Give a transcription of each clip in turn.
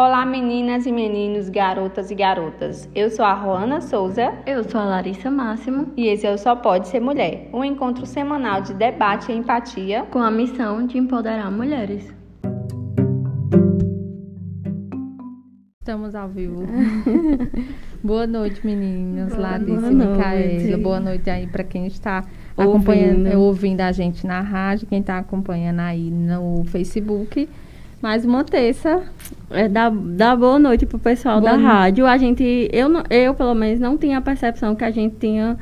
Olá, meninas e meninos, garotas e garotas. Eu sou a Roana Souza. Eu sou a Larissa Máximo. E esse é o Só Pode Ser Mulher, um encontro semanal de debate e empatia com a missão de empoderar mulheres. Estamos ao vivo. boa noite, meninas. Larissa e Micaela. Boa noite aí para quem está acompanhando, ouvindo. ouvindo a gente na rádio, quem está acompanhando aí no Facebook. Mais uma terça. É, dá, dá boa noite pro pessoal boa da noite. rádio. A gente, eu, eu, pelo menos, não tinha a percepção que a gente tinha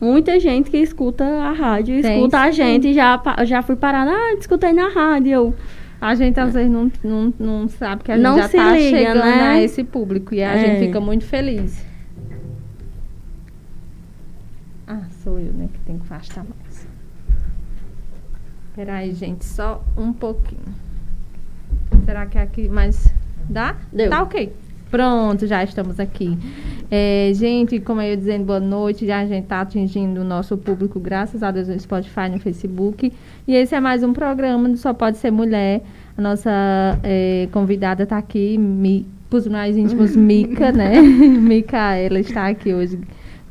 muita gente que escuta a rádio, Tem, escuta sim. a gente. Já, já fui parada, ah, escutei na rádio. A gente às vezes não, não, não sabe que a gente não já está chegando né? a esse público e a é. gente fica muito feliz. Ah, sou eu, né, que tenho que afastar mais. Peraí, gente, só um pouquinho. Será que é aqui mais dá? Deu. Tá ok. Pronto, já estamos aqui. É, gente, como eu ia dizendo, boa noite. Já a gente está atingindo o nosso público, graças a Deus, no Spotify, no Facebook. E esse é mais um programa do Só Pode Ser Mulher. A nossa é, convidada está aqui, mi, para os mais íntimos, Mica, né? Mica, ela está aqui hoje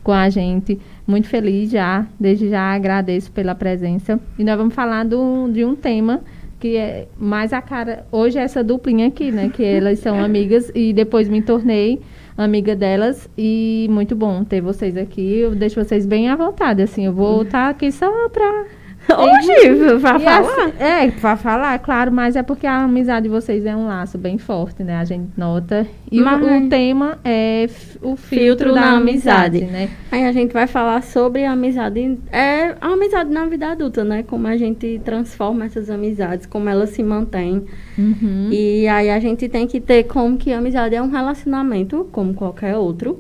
com a gente. Muito feliz já, desde já agradeço pela presença. E nós vamos falar do, de um tema que é mais a cara. Hoje é essa duplinha aqui, né? Que elas são amigas e depois me tornei amiga delas e muito bom ter vocês aqui. Eu deixo vocês bem à vontade, assim. Eu vou estar aqui só para Hoje, pra falar? Assim, é, pra falar, claro, mas é porque a amizade de vocês é um laço bem forte, né? A gente nota. E o, o, tema é o filtro, filtro da amizade, amizade, né? Aí a gente vai falar sobre a amizade. É a amizade na vida adulta, né? Como a gente transforma essas amizades, como elas se mantêm. Uhum. E aí a gente tem que ter como que a amizade é um relacionamento, como qualquer outro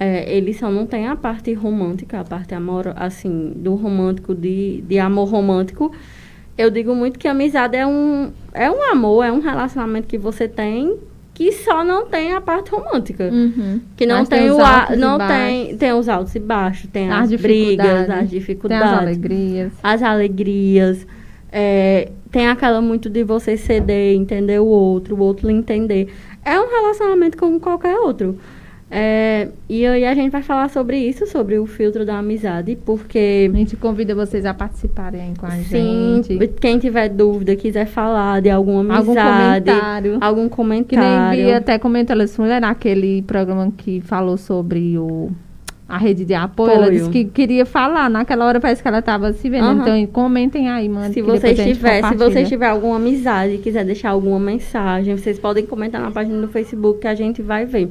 é, ele só não tem a parte romântica, a parte amor, assim, do romântico, de, de amor romântico. Eu digo muito que amizade é um, é um amor, é um relacionamento que você tem que só não tem a parte romântica. Uhum. Que não Mas tem, tem o a, não tem tem os altos e baixos, tem as, as brigas, as dificuldades, as alegrias. As alegrias. É, tem aquela muito de você ceder, entender o outro, o outro lhe entender. É um relacionamento como qualquer outro. É, e aí a gente vai falar sobre isso, sobre o filtro da amizade, porque... A gente convida vocês a participarem com a sim, gente. quem tiver dúvida, quiser falar de alguma amizade... Algum comentário. Algum comentário. Que nem vi até comentou, disse, mulher, naquele programa que falou sobre o a rede de apoio, apoio, ela disse que queria falar. Naquela hora parece que ela estava se vendo. Uhum. Então, comentem aí, mano. Se vocês tiver, se vocês tiver alguma amizade, quiser deixar alguma mensagem, vocês podem comentar na página do Facebook que a gente vai ver.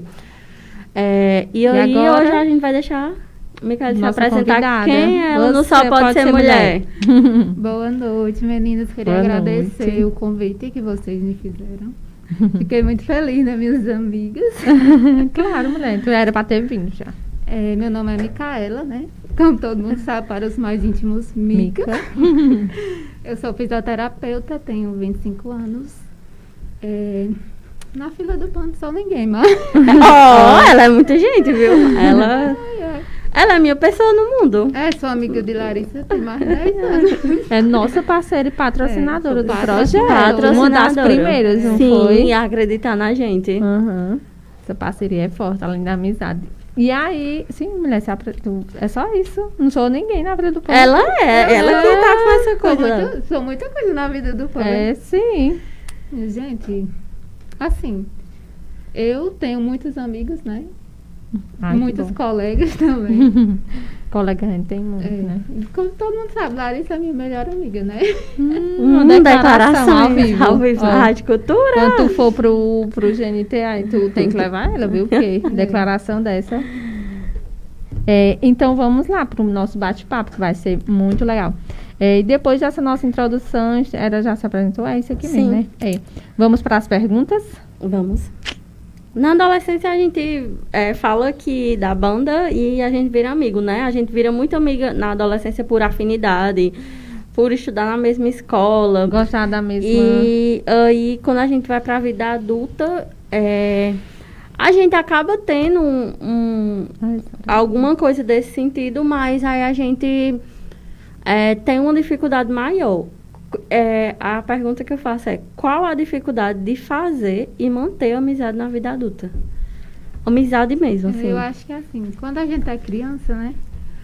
É, e, e aí agora, hoje a gente vai deixar Micaela se apresentar convidada. quem é ela no Só Pode, pode Ser, ser Mulher. mulher. Boa noite, meninas. Queria Boa agradecer noite. o convite que vocês me fizeram. Fiquei muito feliz, né, minhas amigas? claro, mulher. Tu era para ter vindo já. É, meu nome é Micaela, né? Como todo mundo sabe, para os mais íntimos, Mica. Mica. Eu sou fisioterapeuta, tenho 25 anos. É, na fila do pão só ninguém, mas. oh, ela é muita gente, viu? Ela. Ela é minha pessoa no mundo. É, sou amiga de Larissa, tem mais de 10 anos. É nossa parceira e patrocinadora é, do projeto. Patrocinadora. Uma das primeiras, não Sim, foi? Sim, acreditar na gente. Uhum. Essa parceria é forte, além da amizade. E aí, sim, mulher, se é só isso. Não sou ninguém na vida do povo. Ela é, ela é, que tá com essa coisa. Sou, muito, sou muita coisa na vida do povo. É, sim. Gente, Assim, eu tenho muitos amigos, né? Ai, Muitos colegas também. Colega a gente tem muito, é. né? Como todo mundo sabe, Larissa é minha melhor amiga, né? Hum, uma declaração, ao vivo. Ao vivo, Rádio Cultura. Quando tu for pro, pro GNT, aí tu tem que levar ela, viu? Porque é. declaração dessa... É, então vamos lá para o nosso bate-papo, que vai ser muito legal. É, e depois dessa nossa introdução, ela já se apresentou, é isso aqui Sim. mesmo, né? É. Vamos para as perguntas? Vamos. Na adolescência a gente é, fala que da banda e a gente vira amigo, né? A gente vira muito amiga na adolescência por afinidade, por estudar na mesma escola. Gostar da mesma. E aí quando a gente vai para a vida adulta, é, a gente acaba tendo um, um, alguma coisa desse sentido, mas aí a gente é, tem uma dificuldade maior é, a pergunta que eu faço é: qual a dificuldade de fazer e manter a amizade na vida adulta? Amizade mesmo, assim. Eu acho que é assim, quando a gente é criança, né?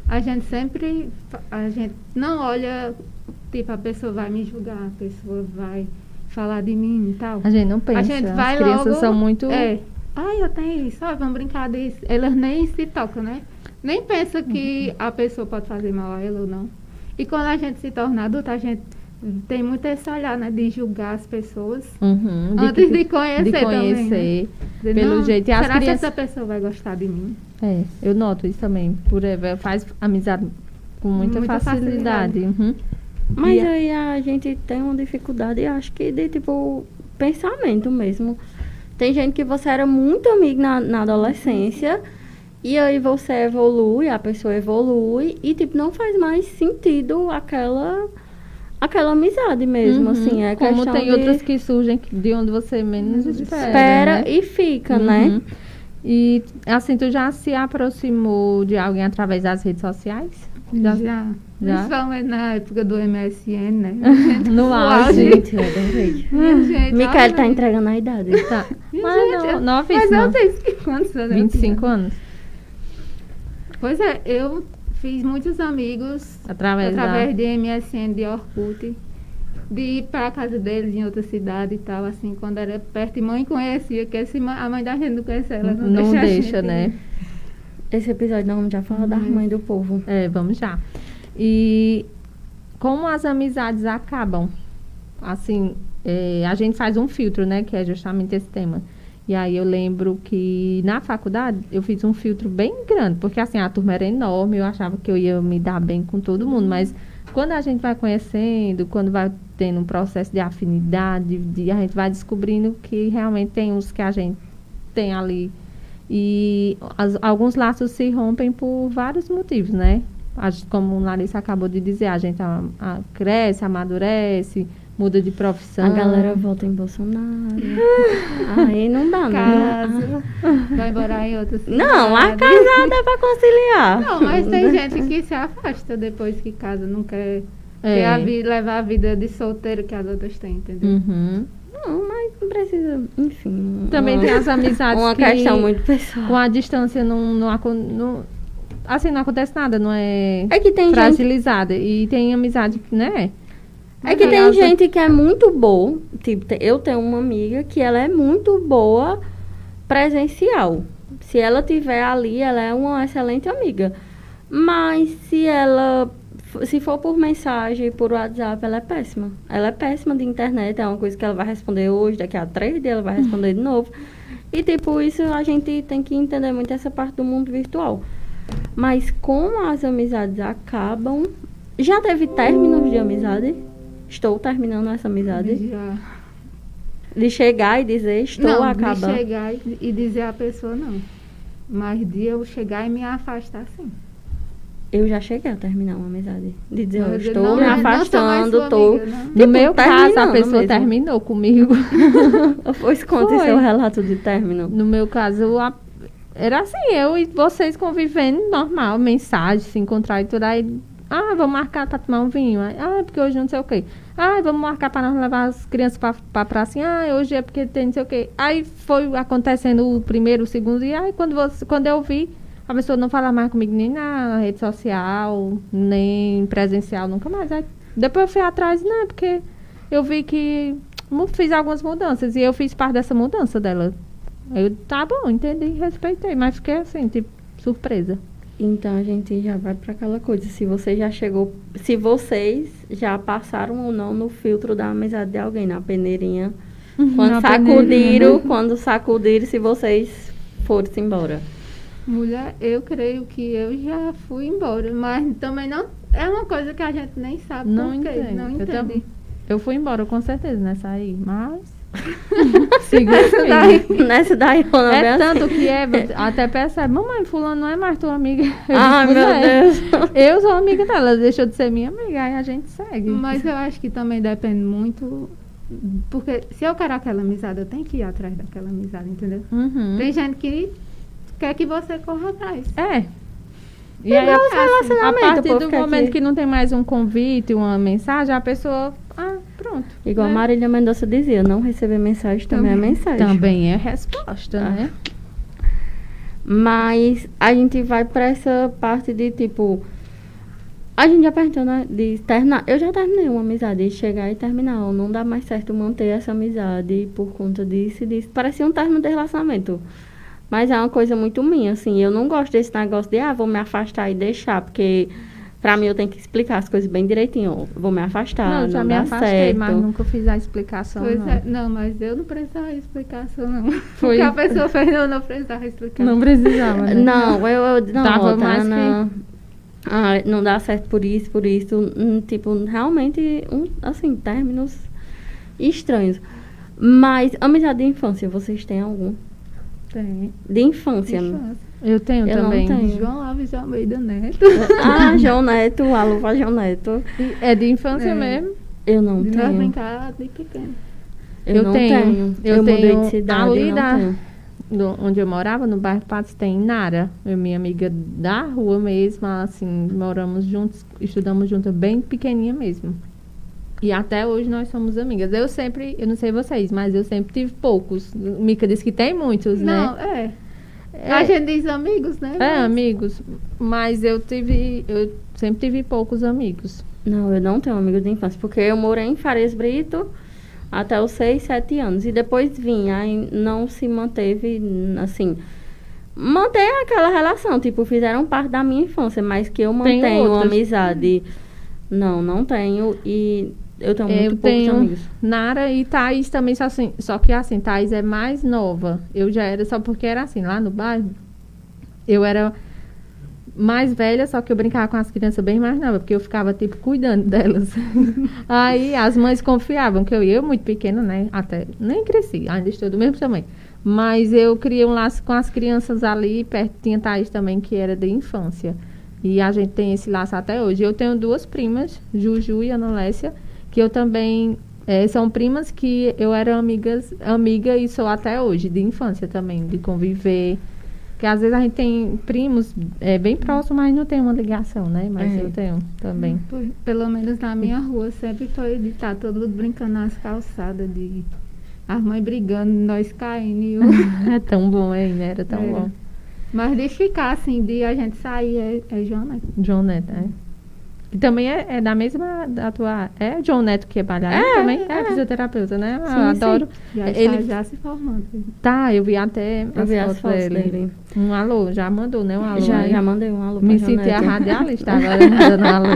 A gente sempre. A gente não olha, tipo, a pessoa vai me julgar, a pessoa vai falar de mim e tal. A gente não pensa. A gente vai As crianças logo, são muito. É. Ai, eu tenho isso, ai, vamos brincar disso. Elas nem se tocam, né? Nem pensa que Uhum. a pessoa pode fazer mal a ela ou não. E quando a gente se torna adulta, a gente tem muito esse olhar, né? De julgar as pessoas. Uhum, Antes que- de conhecer de também, né? conhecer. Pelo "Não, jeito, e as será que crianças- essa pessoa vai gostar de mim? É, eu noto isso também. Por Eva faz amizade com muita, Muita facilidade. Uhum. Mas E aí a gente tem uma dificuldade, acho que de tipo pensamento mesmo. Tem gente que você era muito amigo na, na adolescência e aí você evolui, a pessoa evolui e tipo não faz mais sentido aquela aquela amizade mesmo, Uhum. assim, é Como tem de outras que surgem de onde você menos espera. espera né? e fica, Uhum. né? E assim, tu já se aproximou de alguém através das redes sociais? Já. Já? Principalmente na época do MSN, né? No auge. Gente, eu adorei. Minha gente, Micael tá entregando a idade. Tá. Mas gente, não, eu- nove, Mas não. eu tenho quantos anos? eu 25 tinha? anos. Pois é, eu fiz muitos amigos Através, através da... de MSN, de Orkut, de ir para casa deles em outra cidade e tal, assim, quando era perto. E mãe conhecia, que se a mãe da gente não conhece ela, não, Não deixa, a deixa, né? Esse episódio não vamos já falar da mãe do povo. É, vamos já. E como as amizades acabam? Assim, é, a gente faz um filtro, né? Que é justamente esse tema. E aí eu lembro que na faculdade eu fiz um filtro bem grande, porque assim, a turma era enorme, eu achava que eu ia me dar bem com todo mundo, mas quando a gente vai conhecendo, quando vai tendo um processo de afinidade, de, a gente vai descobrindo que realmente tem uns que a gente tem ali. E as- alguns laços se rompem por vários motivos, né? Como Larissa acabou de dizer, a gente a- a- cresce, amadurece, muda de profissão. A galera vota em Bolsonaro. Aí não dá, né? Casa, vai morar em outra cidade. Não, a casada é pra conciliar. Não, mas tem gente que se afasta depois que casa, não quer, É. quer a vi- levar a vida de solteiro que as outras têm, entendeu? Uhum. Não, mas não precisa, enfim. Também uma, tem as amizades Uma que questão muito pessoal. com a distância não, não, não- assim, não acontece nada, não é, É que tem gente, fragilizada. E tem amizade que, né? É que tem Aliás, gente que é muito boa. Tipo, eu tenho uma amiga que ela é muito boa presencial. Se ela tiver ali, ela é uma excelente amiga. Mas se ela se for por mensagem, por WhatsApp, ela é péssima. Ela é péssima de internet, é uma coisa que ela vai responder hoje, daqui a três dias ela vai responder de novo. E tipo, isso a gente tem que entender muito essa parte do mundo virtual. Mas como as amizades acabam. Já teve términos de amizade? Estou terminando essa amizade. Já. De chegar e dizer, estou não, acabando. de chegar e, dizer à pessoa não. Mas de eu chegar e me afastar, sim. Eu já cheguei a terminar uma amizade. De dizer, Eu eu estou não, me não afastando, estou. não. No Tipo, meu caso, a pessoa mesmo. terminou comigo. Pois conte Foi. seu relato de término. No meu caso, a- era assim, eu e vocês convivendo normal, mensagem, se encontrar e tudo. Aí, ah, vamos marcar pra tomar um vinho. Ah, porque hoje não sei o quê. Ah, vamos marcar pra nós levar as crianças pra, pra praça. Ah, hoje é porque tem não sei o quê. Aí foi acontecendo o primeiro, o segundo. E aí, quando, você, quando eu vi, a pessoa não falar mais comigo nem na rede social, nem presencial, nunca mais. Aí, depois eu fui atrás, não, porque eu vi que fiz algumas mudanças. E eu fiz parte dessa mudança dela. Eu, tá bom, entendi, respeitei, mas fiquei assim, tipo, surpresa. Então a gente já vai para aquela coisa. Se você já chegou. Se vocês já passaram ou não no filtro da amizade de alguém, na peneirinha. Quando Na sacudiram, peneirinha. quando sacudiram, se vocês forem embora. Mulher, eu creio que eu já fui embora, mas também não é uma coisa que a gente nem sabe Não entendo. não Eu entende. também. Eu fui embora, com certeza, nessa aí, mas. Siga Nessa firme. daí, nessa daí É bem tanto assim. que Eva até percebe, mamãe, fulano não é mais tua amiga. Eu Ai, disse, meu "Pois é." Deus. Eu sou amiga dela, ela deixou de ser minha amiga, aí a gente segue. Mas eu acho que também depende muito. Porque se eu quero aquela amizade, eu tenho que ir atrás daquela amizade, entendeu? Uhum. Tem gente que quer que você corra atrás. É. E aí, a relacionamentos, partir do momento que- que não tem mais um convite, uma mensagem, a pessoa. Ah, pronto. Igual né? a Marília Mendonça dizia, não receber mensagem também, é mensagem. Também é resposta, Ah. né? Mas a gente vai pra essa parte de tipo. A gente já perguntou, né? De terminar. Eu já terminei uma amizade, de chegar e terminar. Não dá mais certo manter essa amizade por conta disso e disso. Parecia um término de relacionamento. Mas é uma coisa muito minha, assim. Eu não gosto desse negócio de, ah, vou me afastar e deixar. Porque pra mim eu tenho que explicar as coisas bem direitinho. Vou me afastar, não, não, já me dá afastei, certo. mas nunca fiz a explicação. Pois não. é, não, mas eu não precisava de explicação, não. Foi- Foi. O que a pessoa fez, eu não precisava explicar. Não precisava, né? Não, eu, eu não, Dava outra, mais que- não. Ah, não dá certo por isso, por isso. Hum, tipo, realmente, um, assim, términos estranhos. Mas, amizade de infância, vocês têm algum? Tem. De infância. Infância. Eu tenho Eu não também. tenho. João Alves de Almeida Neto. ah, João Neto, alô pra João Neto. É de infância É. mesmo. Eu não De nós tenho. brincar de pequeno. Eu, Eu não tenho. tenho. Eu Eu, mudei tenho de cidade, ali da- tenho. do- onde eu morava, no bairro Patos, tem Nara. Eu minha amiga da rua mesmo, assim, moramos juntos, estudamos juntas, bem pequenininha mesmo. E até hoje nós somos amigas. Eu sempre, eu não sei vocês, mas eu sempre tive poucos. Mica disse que tem muitos, Não, né? é. A gente diz amigos, né? É, Mas- amigos. Mas eu tive, eu sempre tive poucos amigos. Não, eu não tenho amigos de infância, porque eu morei em Farias Brito até os 6, 7 anos. E depois vim, aí não se manteve, assim. Manter aquela relação, tipo, fizeram parte da minha infância, mas que eu mantenho amizade. Não, não tenho. E eu tenho muito eu poucos tenho amigos. Nara e Thaís também, só, assim, só que assim, Thaís é mais nova. Eu já era, só porque era assim, lá no bairro, eu era mais velha, só que eu brincava com as crianças bem mais novas, porque eu ficava, tipo, cuidando delas. Aí as mães confiavam que eu ia, eu muito pequena, né? Até nem cresci, ainda estou do mesmo tamanho. Mas eu criei um laço com as crianças ali, perto tinha Thaís também, que era de infância. E a gente tem esse laço até hoje. Eu tenho duas primas, Juju e Ana Lécia, que eu também. eh, são primas que eu era amigas, amiga e sou até hoje, de infância também, de conviver. Porque às vezes a gente tem primos eh, bem próximos, mas não tem uma ligação, né? Mas É. eu tenho também. Pelo menos na minha rua sempre foi de estar todo mundo brincando nas calçadas, de as mães brigando, nós caindo. E o... É tão bom, hein? Era tão É. bom. Mas de ficar assim, de a gente sair, é, é Neto, é. Que também é, é da mesma da tua. É o John Neto que é bailarino É, também? É, é. fisioterapeuta, né? Sim, eu adoro. Já Ele- está já se formando. Tá, eu vi até Eu as vi as fotos fotos dele. dele. Um alô, já mandou, né? Um alô. já, né? já mandei um alô pra Me senti a radialista agora dando um alô.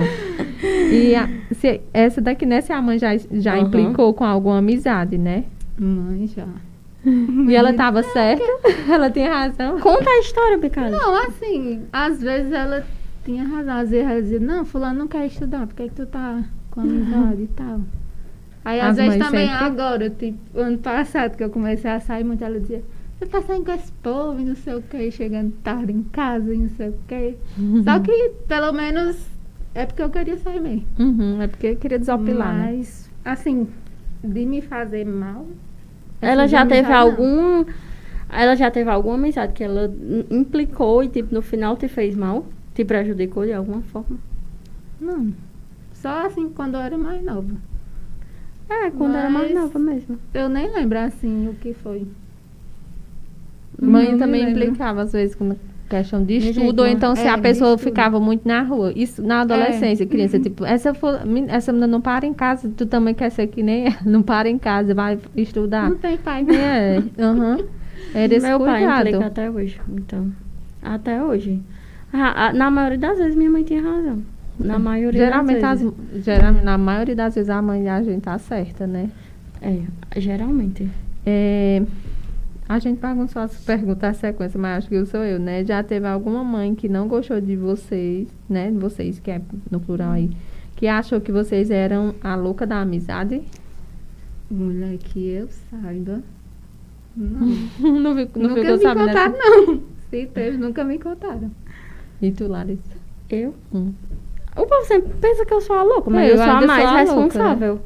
E a- se- essa daqui, né? Se a mãe já, já Aham. implicou com alguma amizade, né? Mãe já. E ela tava certa, ela tinha razão. Conta a história, Picado. Não, assim, às vezes ela tinha razão. Às vezes ela dizia, não, fulano não quer estudar, por que, que tu tá com amizade e tal? Aí às As vezes também sempre- agora, tipo, ano passado que eu comecei a sair muito, ela dizia, você tá saindo com esse povo e não sei o que, chegando tarde em casa e não sei o que. Só que pelo menos é porque eu queria sair mesmo. Uhum, é porque eu queria desopilar, né? Mas, assim, de me fazer mal. Ela essas já teve amizades, não. algum. Ela já teve alguma amizade que ela im- implicou e, tipo, no final te fez mal? Te prejudicou de alguma forma? Não. Só assim quando eu era mais nova. É, quando era mais Mas- nova mesmo. Eu nem lembro assim o que foi. Mãe Não também implicava, às vezes, com questão de estudo, jeito ou não. então se É, a pessoa ficava muito na rua. Isso na adolescência, criança, tipo, essa, for- essa menina não para em casa, tu também quer ser que nem ela, não para em casa, vai estudar. Não tem pai, né? É, aham. Era esse Meu pai cuidado. implica até hoje, então. Até hoje. Ah, ah, na maioria das vezes minha mãe tinha razão. Na maioria Geralmente, das as, vezes. geral, na maioria das vezes, a mãe da gente tá certa, né? É, geralmente. É, a gente bagunçou as perguntas, a sequência, mas acho que eu sou eu, né? Já teve alguma mãe que não gostou de vocês, né? De vocês, que é no plural aí, que achou que vocês eram a louca da amizade? Mulher que eu saiba. Não. não vi, não nunca me sabendo. contaram, dessa- não. Se teve, nunca me contaram. E tu, Larissa? Eu? Hum. O povo sempre pensa que eu sou a louca, mas eu, eu sou a mais sou a louca, né? responsável.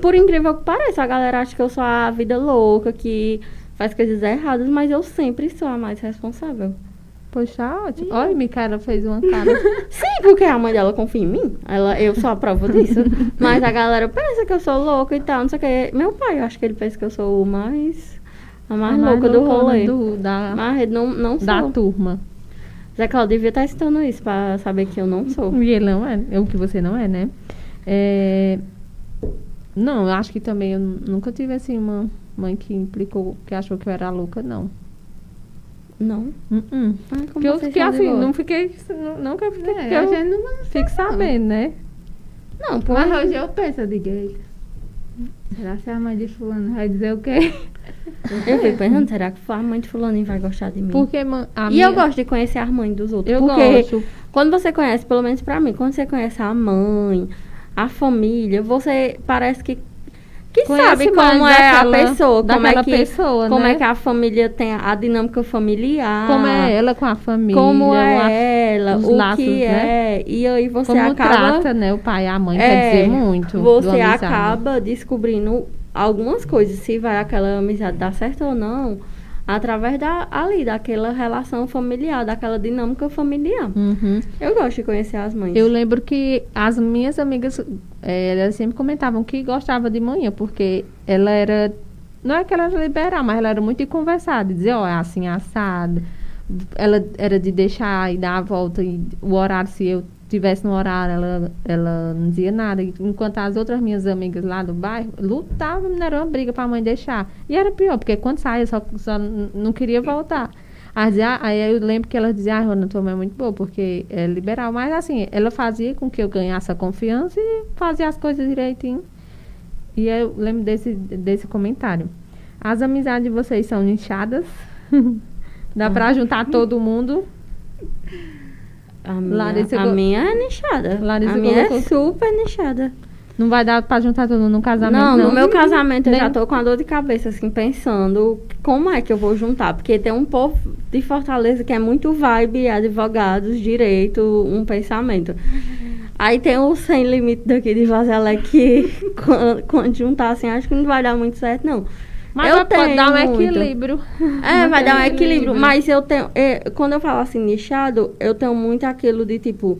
Por incrível que pareça, a galera acha que eu sou a vida louca, que faz coisas erradas, mas eu sempre sou a mais responsável. Poxa, ótimo. Olha, Micaela fez uma cara. Sim, porque a mãe dela confia em mim. Ela, eu sou a prova disso. Mas a galera pensa que eu sou louca e tal, não sei o que. Meu pai, eu acho que ele pensa que eu sou o mais. A mais, A louca do loucona rolê. do- da, Mas não, não sou. da turma. Zé Claudio devia estar escutando isso pra saber que eu não sou. E ele não é, é o que você não é, né? É, Não, eu acho que também eu nu- nunca tive assim uma mãe que implicou, que achou que eu era louca, não. Não. Ai, como Porque eu fiquei de assim, boa. não fiquei. nu- Nunca fiquei. É, porque a eu gente não fico sabendo, né? Não, pô. Mas hoje eu penso, eu digo, "Eita, será que a mãe de fulano vai dizer o quê? Eu fico pensando, será que a mãe de fulaninho vai gostar de mim? Porque a e minha- eu gosto de conhecer as mães dos outros. Eu porque gosto. quando você conhece, pelo menos pra mim, quando você conhece a mãe, a família, você parece que, que Conhece sabe mais como é daquela- a pessoa, como é que, pessoa, como né? é que a família tem a, a dinâmica familiar. Como é ela com a família. Como é a- ela, os o laços, que né? é. E aí você Como acaba. trata, né? O pai e a mãe, É, quer dizer muito. Você acaba descobrindo algumas coisas, se vai aquela amizade dar certo ou não, através da, ali, daquela relação familiar, daquela dinâmica familiar. Uhum. Eu gosto de conhecer as mães. Eu lembro que as minhas amigas, eh, elas sempre comentavam que gostava de manhã, porque ela era, não é que ela era liberal, mas ela era muito de conversar, de dizer, ó, é assim, assado. Ela era de deixar e dar a volta, e o horário, se eu tivesse no horário, ela, ela não dizia nada. Enquanto as outras minhas amigas lá do bairro lutavam, não era uma briga para a mãe deixar. E era pior, porque quando saía, só, só não queria voltar. Aí, eu lembro que ela dizia, ah, Rona, tua mãe é muito boa, porque é liberal. Mas assim, ela fazia com que eu ganhasse a confiança e fazia as coisas direitinho. E eu lembro desse, desse comentário. As amizades de vocês são nichadas? Dá pra juntar todo mundo? A minha, Larissa a minha é nichada. Larissa a minha colocou- é super nichada. Não vai dar pra juntar todo mundo num casamento, não, não? no meu casamento eu Nem- já tô com a dor de cabeça, assim, pensando como é que eu vou juntar. Porque tem um povo de Fortaleza que é muito vibe, advogados, direito, um pensamento. Aí tem o sem limite daqui de Vazelé que quando, quando juntar assim, acho que não vai dar muito certo, não. Mas eu tenho dar um muito. equilíbrio. É, vai dar um equilíbrio. equilíbrio. Mas eu tenho. é, quando eu falo assim, nichado, eu tenho muito aquilo de tipo.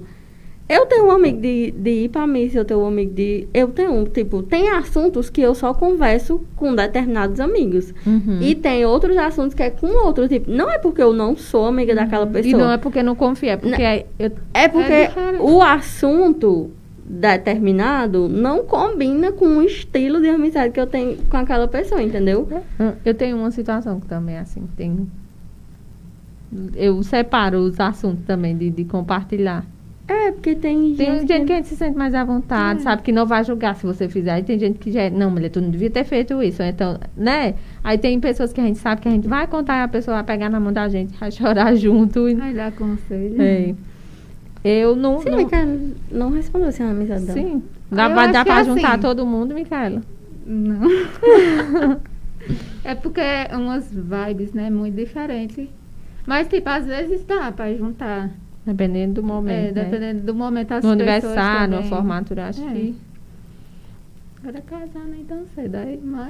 Eu tenho um amigo de, de ir pra missa, eu tenho um amigo de. Eu tenho, tipo, tem assuntos que eu só converso com determinados amigos. Uhum. E tem outros assuntos que é com outro. Tipo, não é porque eu não sou amiga daquela E pessoa. não é porque não confia, é porque é- eu, É porque É o assunto determinado não combina com o estilo de amizade que eu tenho com aquela pessoa, entendeu? eu tenho uma situação que também é assim, tem eu separo os assuntos também de, de compartilhar. É, porque tem Tem gente. gente que a gente se sente mais à vontade, sabe? Que não vai julgar se você fizer. Aí tem gente que já, é, não, mulher, tu não devia ter feito isso. Então, né? Aí tem pessoas que a gente sabe que a gente vai contar e a pessoa vai pegar na mão da gente, vai chorar junto. E, Vai dar conselho. é. Eu não. Sim, não Micaela não respondeu assim a amizade dela. sim. Dá, acho dar que pra é juntar assim. todo mundo, Micaela? Não. é porque é umas vibes, né, muito diferentes. Mas, tipo, às vezes dá pra juntar. Dependendo do momento. É, né? dependendo do momento, as No aniversário, no também. formatura, acho É. que. Agora casar nem tão cedo, aí, mas...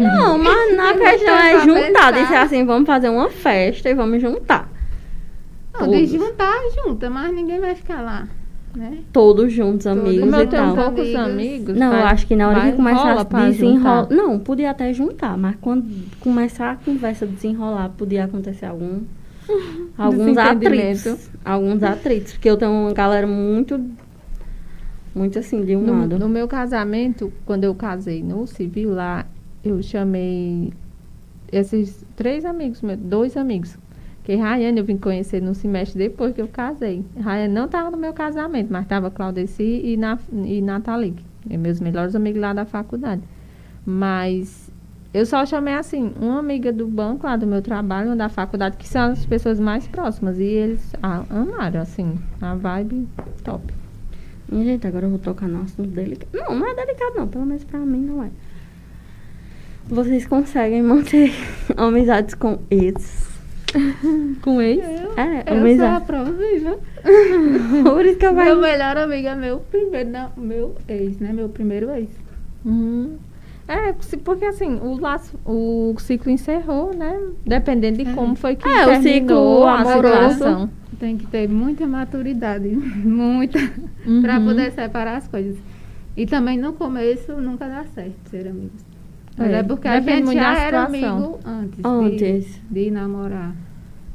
Não, mas na questão é pra juntar. pensar. Disser assim, vamos fazer uma festa e vamos juntar. Não, de Todos. juntar, junta, mas ninguém vai ficar lá, né? Todos juntos, Todos. amigos Como e eu tenho tal. poucos Amigos. Não, eu vai- acho que na hora que começar a desenrolar. Não, podia até juntar, mas quando começar a conversa desenrolar, podia acontecer algum. alguns atritos. Alguns atritos. Porque eu tenho uma galera muito. Muito assim, de um No, lado. no meu casamento, quando eu casei no civil lá, eu chamei esses três amigos, meus, dois amigos. Que Rayane eu vim conhecer no semestre depois que eu casei. Rayane não estava no meu casamento, mas estava Claudeci e, na, e Nathalie, é meus melhores amigos lá da faculdade. Mas eu só chamei assim, uma amiga do banco lá do meu trabalho, uma da faculdade, que são as pessoas mais próximas. E eles ah, amaram, assim, a vibe top. Gente, agora eu vou tocar no assunto delicado. Não, não é delicado não, pelo menos pra mim não é. Vocês conseguem manter amizades com ex? Com ex? Eu, É, eu sou a amizade. prova viva. Por isso que eu Meu melhor amigo é meu primeiro, não, meu ex, né? Meu primeiro ex. Uhum. É, porque assim, o, laço, o ciclo encerrou, né? Dependendo de como foi que É, o terminou ciclo a amoroso. situação. Tem que ter muita maturidade, muita, Uhum. para poder separar as coisas. E também no começo nunca dá certo ser amigos. Mas É, é, porque a depende gente muito já era amigo antes, Antes. De, de namorar.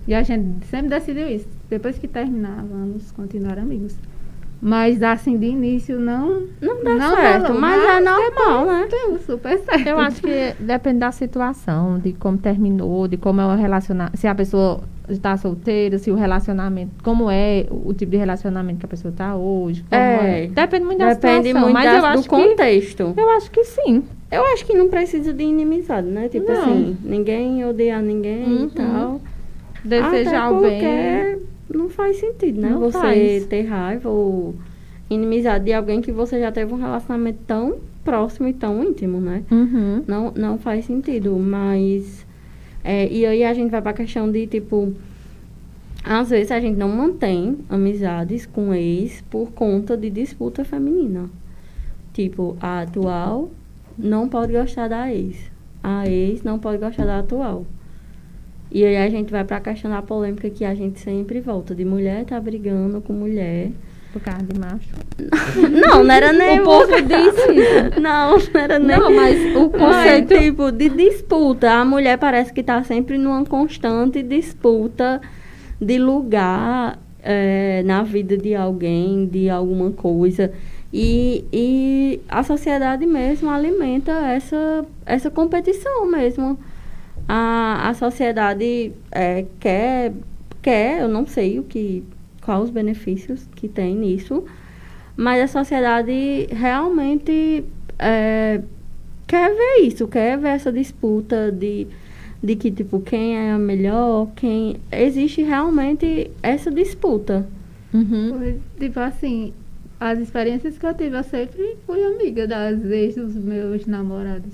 E a gente sempre decidiu isso. Depois que terminar, vamos continuar amigos. Mas assim, de início, não. Não dá Não certo, rolou, mas é normal, né? Deu super certo. Eu acho que depende da situação, de como terminou, de como é o relacionamento. Se a pessoa está solteira, se o relacionamento, como é o tipo de relacionamento que a pessoa está hoje. como É. é. Depende muito da Depende situação. muito mas da- eu do acho que contexto. eu acho que sim. Eu acho que não precisa de inimizade, né? Tipo Não. assim, ninguém odiar ninguém Uhum. e tal. Desejar o bem. não faz sentido, né? Não você faz. ter raiva ou inimizade de alguém que você já teve um relacionamento tão próximo e tão íntimo, né? Uhum. Não, não faz sentido, mas. é, e aí a gente vai pra questão de, tipo. Às vezes a gente não mantém amizades com ex por conta de disputa feminina. Tipo, a atual não pode gostar da ex. A ex não pode gostar da atual. E aí a gente vai pra questão da polêmica que a gente sempre volta. De mulher tá brigando com mulher. Por causa de macho. Não, não era nem O povo disse isso. Não, não era nem. Não, mas o Mas, conceito. tipo, de disputa. A mulher parece que tá sempre numa constante disputa de lugar eh, na vida de alguém, de alguma coisa. E, e a sociedade mesmo alimenta essa, essa competição mesmo. A, a sociedade eh, quer, quer, eu não sei o que, quais os benefícios que tem nisso, mas a sociedade realmente eh, quer ver isso, quer ver essa disputa de, de que, tipo, quem é a melhor, quem... Existe realmente essa disputa. Uhum. Tipo assim, as experiências que eu tive, eu sempre fui amiga das ex dos meus namorados.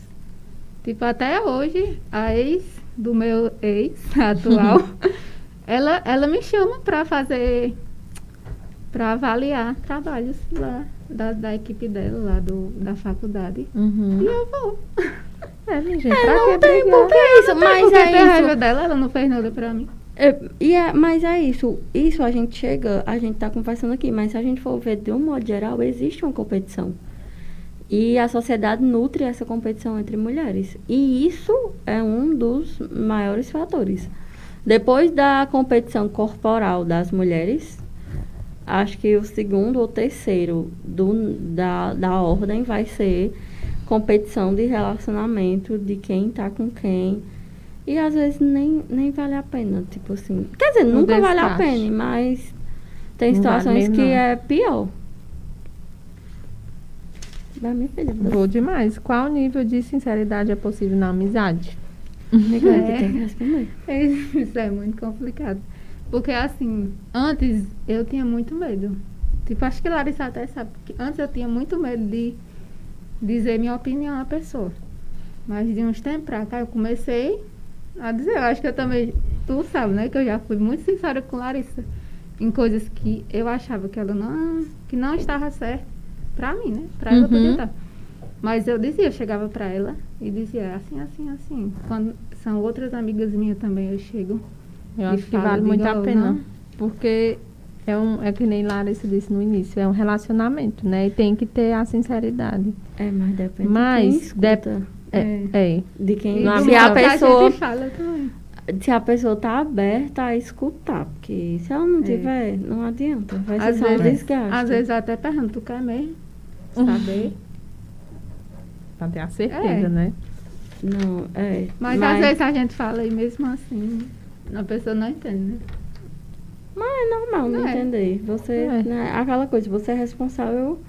Tipo, até hoje, a ex do meu ex atual, ela, ela me chama pra fazer, pra avaliar trabalhos lá da, da equipe dela, lá do, da faculdade. E Uhum. eu vou. É, minha gente, É, não tem por que isso, mas é raiva isso. dela, ela não fez nada pra mim. É, e é, mas é isso. Isso a gente chega, a gente tá conversando aqui, mas se a gente for ver de um modo geral, existe uma competição. E a sociedade nutre essa competição entre mulheres. E isso é um dos maiores fatores. Depois da competição corporal das mulheres, acho que o segundo ou terceiro do, da, da ordem vai ser competição de relacionamento, de quem tá com quem. E às vezes nem, nem vale a pena, tipo assim. Quer dizer, nunca vale a pena, mas tem Não vale situações mesmo, que não. é pior. Vai, minha filha. você- Vou demais. Qual nível de sinceridade é possível na amizade? É. que tem que responder. Isso é muito complicado. Porque assim, antes eu tinha muito medo. Tipo, acho que Larissa até sabe que antes eu tinha muito medo de dizer minha opinião à pessoa. Mas de uns tempos pra cá eu comecei a dizer, eu acho que eu também, tu sabe, né, que eu já fui muito sincera com Larissa em coisas que eu achava que ela não, que não estava certo pra mim, né? Pra ela Uhum. podia estar. Mas eu dizia, eu chegava pra ela e dizia assim, assim, assim. Quando são outras amigas minhas também, eu chego. Eu E acho que vale muito a pena. não. Porque é, um, é que nem Larissa disse no início, é um relacionamento, né? E tem que ter a sinceridade. É, mas depende Mas de. É, É. é. De quem. Não, se a pessoa. gente fala também. Se a pessoa tá aberta a escutar. Porque se ela não É. tiver, não adianta. Vai ser Às só um vezes, desgaste. às vezes eu até pergunto, tu quer mesmo? Uhum. Saber? Pra ter a certeza, É. né? Não, é. Mas, às vezes a gente fala e mesmo assim, a pessoa não entende, né? Mas é normal não É. entender. Você, É. né, aquela coisa, você é responsável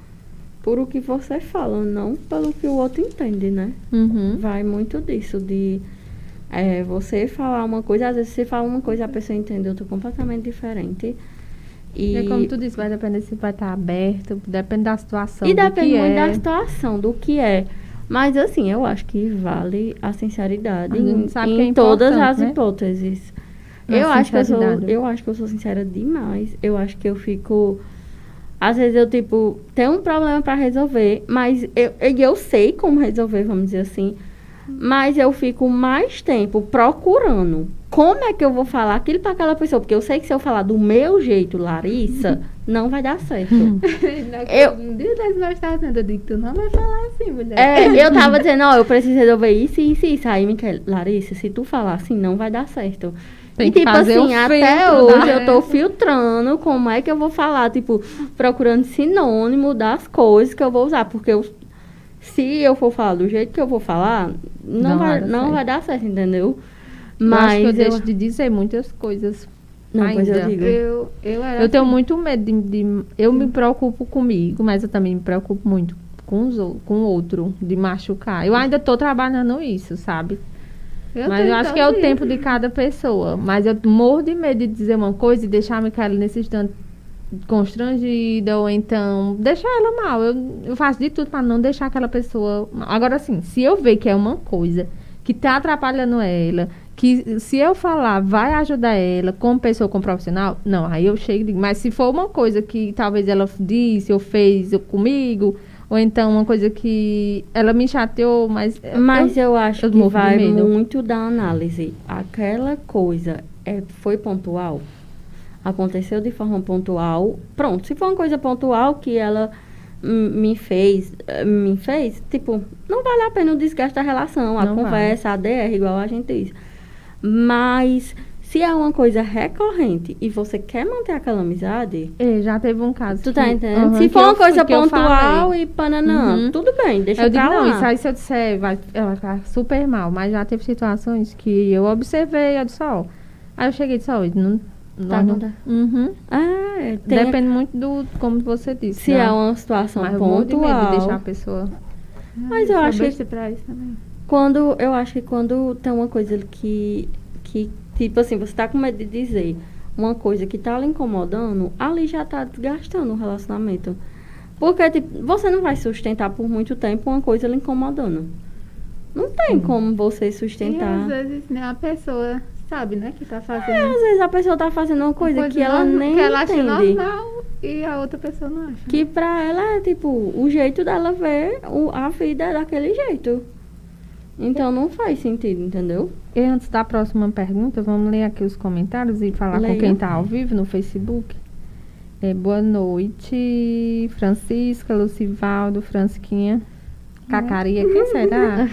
por o que você fala, não pelo que o outro entende, né? Uhum. Vai muito disso, de é, você falar uma coisa, às vezes você fala uma coisa, a pessoa entende outra completamente diferente. E, E como tu disse, vai depender se vai estar aberto, depende da situação. e depende muito é. da situação, do que é. Mas assim, eu acho que vale a sinceridade A em, é todas as né? hipóteses. A Eu acho, que eu, sou, eu acho que eu sou sincera demais. Eu acho que eu fico. Às vezes eu, tipo, tenho um problema para resolver, mas eu, eu sei como resolver, vamos dizer assim. Mas eu fico mais tempo procurando como é que eu vou falar aquilo para aquela pessoa. Porque eu sei que se eu falar do meu jeito, Larissa, não vai dar certo. eu, dia das nós eu digo, tu não vai falar assim, mulher. É, eu tava dizendo, ó, eu preciso resolver isso, isso e isso. Aí, Miquel, Larissa, se tu falar assim, não vai dar certo. Tem e, tipo assim, até hoje eu tô filtrando como é que eu vou falar, tipo, procurando sinônimo das coisas que eu vou usar. Porque eu, se eu for falar do jeito que eu vou falar, não, Não vai, não certo. vai dar certo, entendeu? Mas eu, eu deixo de dizer muitas coisas. não, pois eu ainda. digo. Eu, eu Eu tenho assim. muito medo de, de- Eu me preocupo comigo, mas eu também me preocupo muito com, os, com o outro, de machucar. Eu ainda tô trabalhando isso, sabe? Eu mas eu acho que é o tempo de cada pessoa. Mas eu morro de medo de dizer uma coisa e deixar a Micaela nesse instante constrangida ou então deixar ela mal. Eu, eu faço de tudo para não deixar aquela pessoa. mal. Agora, assim, se eu ver que é uma coisa que tá atrapalhando ela, que se eu falar vai ajudar ela como pessoa, como profissional, não, aí eu chego. Mas se for uma coisa que talvez ela disse ou fez comigo, ou então uma coisa que ela me chateou, mas. Mas eu acho eu que vai muito da análise. Aquela coisa é, foi pontual, aconteceu de forma pontual. Pronto, se for uma coisa pontual que ela me fez, eh, me fez, tipo, não vale a pena o desgaste da relação, a Não conversa, a DR, igual a gente diz. Mas se é uma coisa recorrente e você quer manter aquela amizade, É, já teve um caso. tu tá que- entendendo? aham, se for uma coisa pontual e pananã, Uhum. tudo bem, deixa eu digo, pra não, lá. isso aí se eu disser, vai, ela ficar super mal. Mas já teve situações que eu observei, eu disse, ó. Aí eu cheguei e disse, ó, não. Tá não- acontecendo. Uhum. É, tem Depende muito do, como você disse. Se né? é uma situação Mas morro de pontual. deixar a pessoa. Mas eu sou acho que- pra isso também. Quando eu acho que quando tem uma coisa que, que tipo assim, você tá com medo de dizer uma coisa que tá lhe incomodando, ali já tá desgastando o relacionamento. Porque tipo, você não vai sustentar por muito tempo uma coisa lhe incomodando. Não tem como você E sustentar. às vezes nem a pessoa sabe, né, que tá fazendo. É, às vezes a pessoa tá fazendo uma coisa, que ela norma- nem que ela acha entende. normal e a outra pessoa não acha. Que pra ela é tipo, o jeito dela ver o, a vida é daquele jeito. Então não faz sentido, entendeu? E antes da próxima pergunta, vamos ler aqui os comentários e falar Leia. com quem está ao vivo no Facebook. É, boa noite, Francisca, Lucivaldo, Fransquinha, Cacaria, quem será?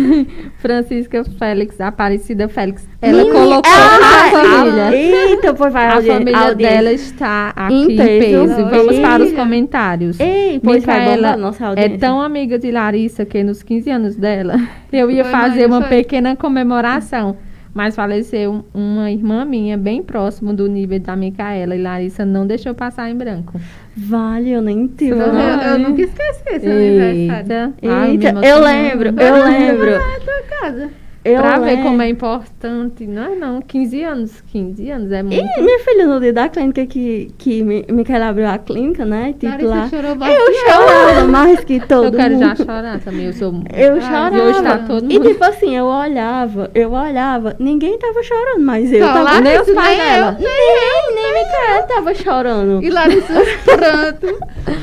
Francisca Félix, Aparecida Félix. Ela Menina, colocou ah, a família. Eita, pois vai A família audiência. dela está aqui Em peso. Vamos para os comentários. Ei, pois vai Micaela bombar nossa é audiência. tão amiga de Larissa que nos 15 anos dela, eu ia Foi, fazer Mari, uma foi. pequena comemoração. Mas faleceu uma irmã minha bem próximo do nível da Micaela e Larissa não deixou passar em branco. Vale, eu nem tive. Eu, não. eu nunca esqueci esse aniversário. Eita, Eita, eu emocionou. lembro, eu lembro. Na tua casa. Eu pra ver lembro. como é importante. Não é não, 15 anos. 15 anos é muito. E minha filha, no dia da clínica que, que Mi- Micaela abriu a clínica, né? Tipo Larissa lá. chorou Eu chorava mais que todo eu quero mundo. já chorar também. Eu sou Eu Ai, chorava. E hoje tá todo E mundo. tipo assim, eu olhava, eu olhava, ninguém tava chorando, mas eu Só tava. Larissa, nem os pais nem dela. Nem, nem Micaela tava chorando. E Larissa pronto.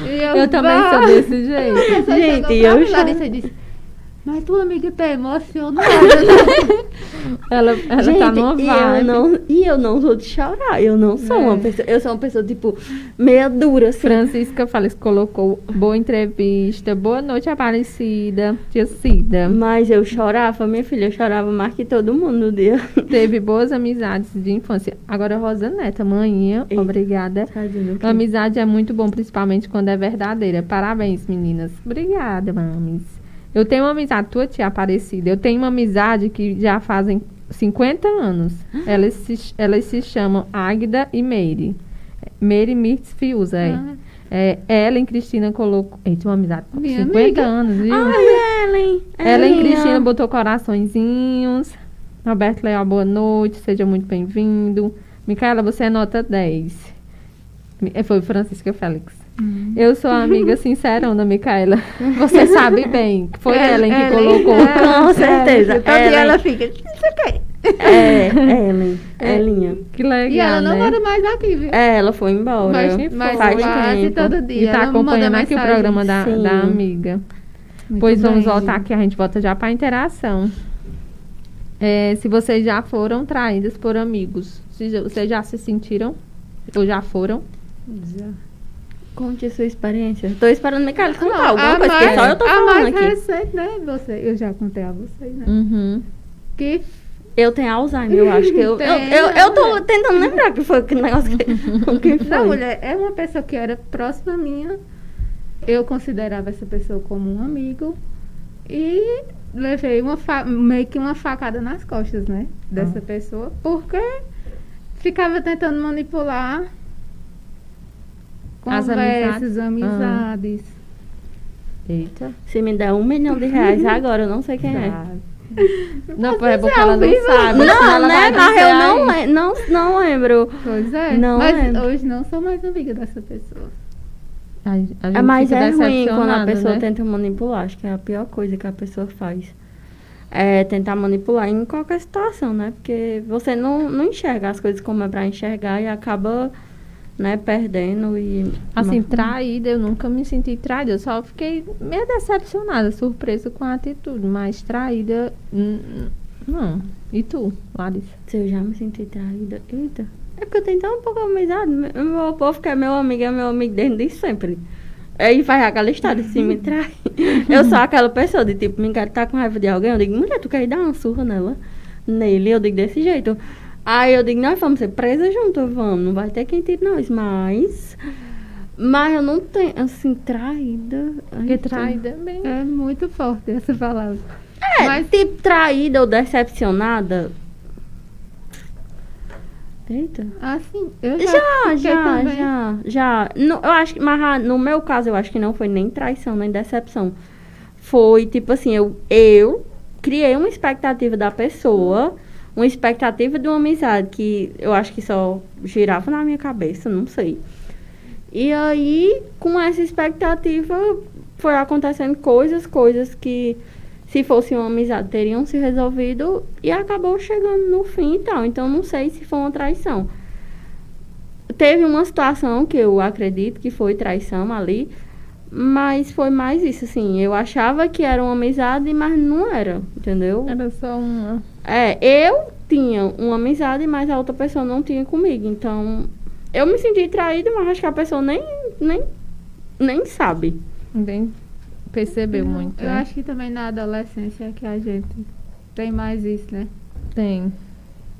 E Eu também sou desse jeito. Gente, eu mim, choro. Larissa disse, mas tua amiga tá emocionada. Ela, ela Gente, tá numa e vibe. eu não e eu não sou de chorar. Eu não sou É. uma pessoa. Eu sou uma pessoa, tipo, meia dura, assim. Francisca Fales colocou boa entrevista, boa noite, Aparecida, tia Cida. Mas eu chorava, minha filha, eu chorava mais que todo mundo no dia. Teve boas amizades de infância. Agora, Rosa Neta, manhã, Eita. obrigada. Tadinho, amizade é muito bom, principalmente quando é verdadeira. Parabéns, meninas. Obrigada, mames. Eu tenho uma amizade, tua tia Aparecida. Eu tenho uma amizade que já fazem 50 anos. Elas se, elas se chamam Águida e Meire. Meire Mirtz Fiuza, é. Ah. É, Ellen Cristina colocou. Eita, uma amizade Minha 50 amiga. anos, viu? Ai, Ellen. Ellen Cristina botou coraçõezinhos. Roberto Leal, boa noite. Seja muito bem-vindo. Micaela, você é nota 10. Mi- eh, Foi Francisca Félix. Hum. Eu sou a amiga sincerona, Micaela. Você sabe bem que foi É, Ellen que Ellen. colocou. É. Com certeza. Todo dia Ellen. ela fica, isso aqui. É, Ellen. Elinha. Que legal, E ela não né? mora mais aqui, viu? É, ela foi embora. Mas, mas faz quase tempo. todo dia. E tá ela acompanhando aqui o programa da, Sim. da amiga. Muito pois vamos bem. voltar aqui, a gente volta já para interação. É, se vocês já foram traídas por amigos, se já- vocês já se sentiram? Ou já foram? Já. Conte a sua experiência. Tô esperando Micaela contar Não, alguma coisa, mais- só eu tô falando mais aqui. recente, né? Você, eu já contei a vocês, né? Uhum. Que Eu tenho Alzheimer, eu acho que eu. eu, Tem, eu, eu tô tentando lembrar que foi aquele negócio que. quem foi. Não, mulher, é uma pessoa que era próxima minha. Eu considerava essa pessoa como um amigo. E levei uma meio que uma facada nas costas, né? Dessa pessoa. Porque ficava tentando manipular conversas, amizades? amizades. Eita. Se me der um milhão de reais agora, eu não sei quem é. Não, pô, é porque dizer ela ao não sabe. Não, ela né? Mas eu não, le- não, não lembro. Pois é. Não mas lembro. hoje não sou mais amiga dessa pessoa. A, a gente É, mas fica é ruim quando a pessoa né? tenta manipular. Acho que é a pior coisa que a pessoa faz. É tentar manipular em qualquer situação, né? Porque você não, não enxerga as coisas como é pra enxergar e acaba, né, perdendo e... Assim, traída, eu nunca me senti traída. Eu só fiquei meio decepcionada, surpresa com a atitude. Mas traída, não. E tu, Larissa? Se eu já me senti traída. Eita. É porque eu tenho tão pouca amizade. Meu povo que é meu amigo, é meu amigo desde sempre. Aí faz aquela história, se me trai. Eu sou aquela pessoa de tipo, me tá com raiva de alguém. Eu digo, mulher, tu quer ir dar uma surra nela? Nele, eu digo desse jeito. Aí eu digo, nós vamos ser presas juntas, vamos. Não vai ter quem tire nós, mas. Mas eu não tenho, assim, traída. Porque Eita. traída é bem. É muito forte essa palavra. É, Mas- tipo, traída ou decepcionada. Eita. Assim, eu já, Já, já, já, já. No, eu acho que, mas ah, no meu caso, eu acho que não foi nem traição, nem decepção. Foi, tipo assim, eu, eu criei uma expectativa da pessoa, uma expectativa de uma amizade que eu acho que só girava na minha cabeça, não sei. E aí, com essa expectativa, foi acontecendo coisas, coisas que, se fosse uma amizade, teriam se resolvido e acabou chegando no fim e tal. Então, não sei se foi uma traição. Teve uma situação que eu acredito que foi traição ali, mas foi mais isso, assim. Eu achava que era uma amizade, mas não era, entendeu? Era só uma. É, eu tinha uma amizade, mas a outra pessoa não tinha comigo. Então, eu me senti traída, mas acho que a pessoa nem, nem, nem sabe. Nem percebeu muito. Eu né? acho que também na adolescência é que a gente tem mais isso, né? Tem.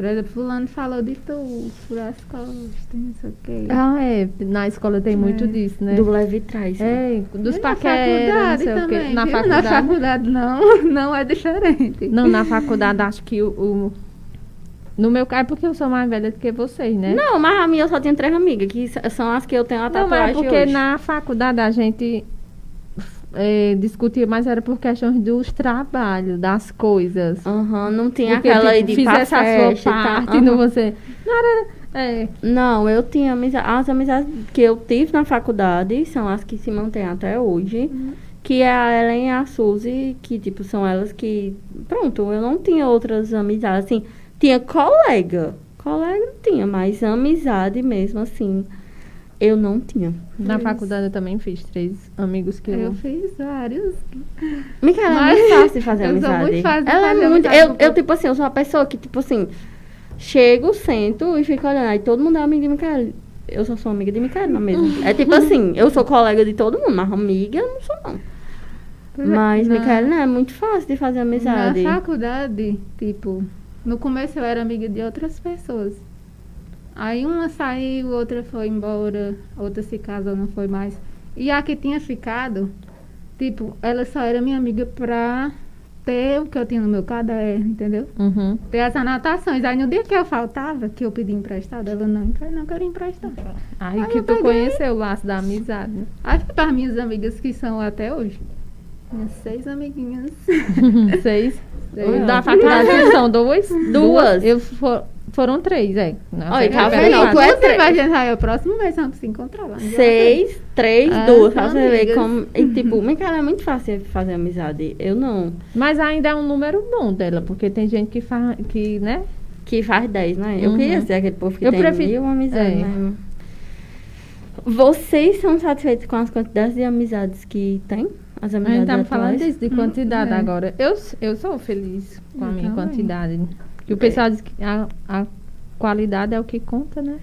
Por exemplo, fulano falou de tu, furar as costas, não sei o quê. Ah, é. Na escola tem muito É. disso, né? Do leve trás. É, dos paqueras, não sei o quê. Na viu? faculdade. Na faculdade não, não é diferente. Não, na faculdade acho que o. o- No meu caso, é porque eu sou mais velha do que vocês, né? Não, mas a minha eu só tinha três amigas, que são as que eu tenho a Não, mas tatuagem é porque hoje. na faculdade a gente eh, discutia, mas era por questões dos trabalhos, das coisas. Aham, não tinha Porque, aquela tipo, de fizesse a sua parte, não Aham. você. Não era. É, Não, eu tinha amizade. As amizades que eu tive na faculdade são as que se mantêm até hoje. Que é a Ellen e a Suzy, que, tipo, são elas que. Pronto, eu não tinha outras amizades. Assim, tinha colega. Colega não tinha, mas amizade mesmo, assim, eu não tinha. na faculdade eu também fiz três amigos que eu. Eu fiz vários. Micaela Mas é muito fácil de fazer eu sou amizade. muito fácil de Ela fazer é muito. amizade Eu, eu, tipo assim, eu sou uma pessoa que, tipo assim, chego, sento e fico olhando. Aí todo mundo é amigo de Micaela. Eu só sou amiga de Micaela mesmo. É tipo assim, eu sou colega de todo mundo, mas amiga eu não sou, não. Mas Na- Micaela não é muito fácil de fazer amizade. Na faculdade, tipo, no começo eu era amiga de outras pessoas. Aí uma saiu, outra foi embora, outra se casou, não foi mais. E a que tinha ficado, tipo, ela só era minha amiga pra ter o que eu tinha no meu caderno, entendeu? Uhum. Ter as anotações. Aí no dia que eu faltava, que eu pedi emprestado, ela não, não quero emprestar. Aí Aí que tu peguei. conheceu o laço da amizade. né? Aí foi para minhas amigas que são até hoje. Minhas seis amiguinhas. Seis. Seis. Da faculdade são duas? Duas. Eu for- foram três, é. Na Olha, tá vendo? Tu é três. Vai vai o próximo mês vamos se encontrar lá. Seis, três, Ah, duas. são Pra você ver como. E, tipo, Micaela é muito fácil fazer amizade. Eu não. Mas ainda é um número bom dela, porque tem gente que faz, que, né? que faz 10, né? Eu Uhum. queria ser aquele povo que Eu tem prefiro- mil amizades, é. né? Vocês são satisfeitos com as quantidades de amizades que tem? As A amizades gente tava falando disso, de quantidade é. agora. Eu, eu sou feliz com a Eu minha também. quantidade. Que o pessoal diz que a, a qualidade é o que conta, né?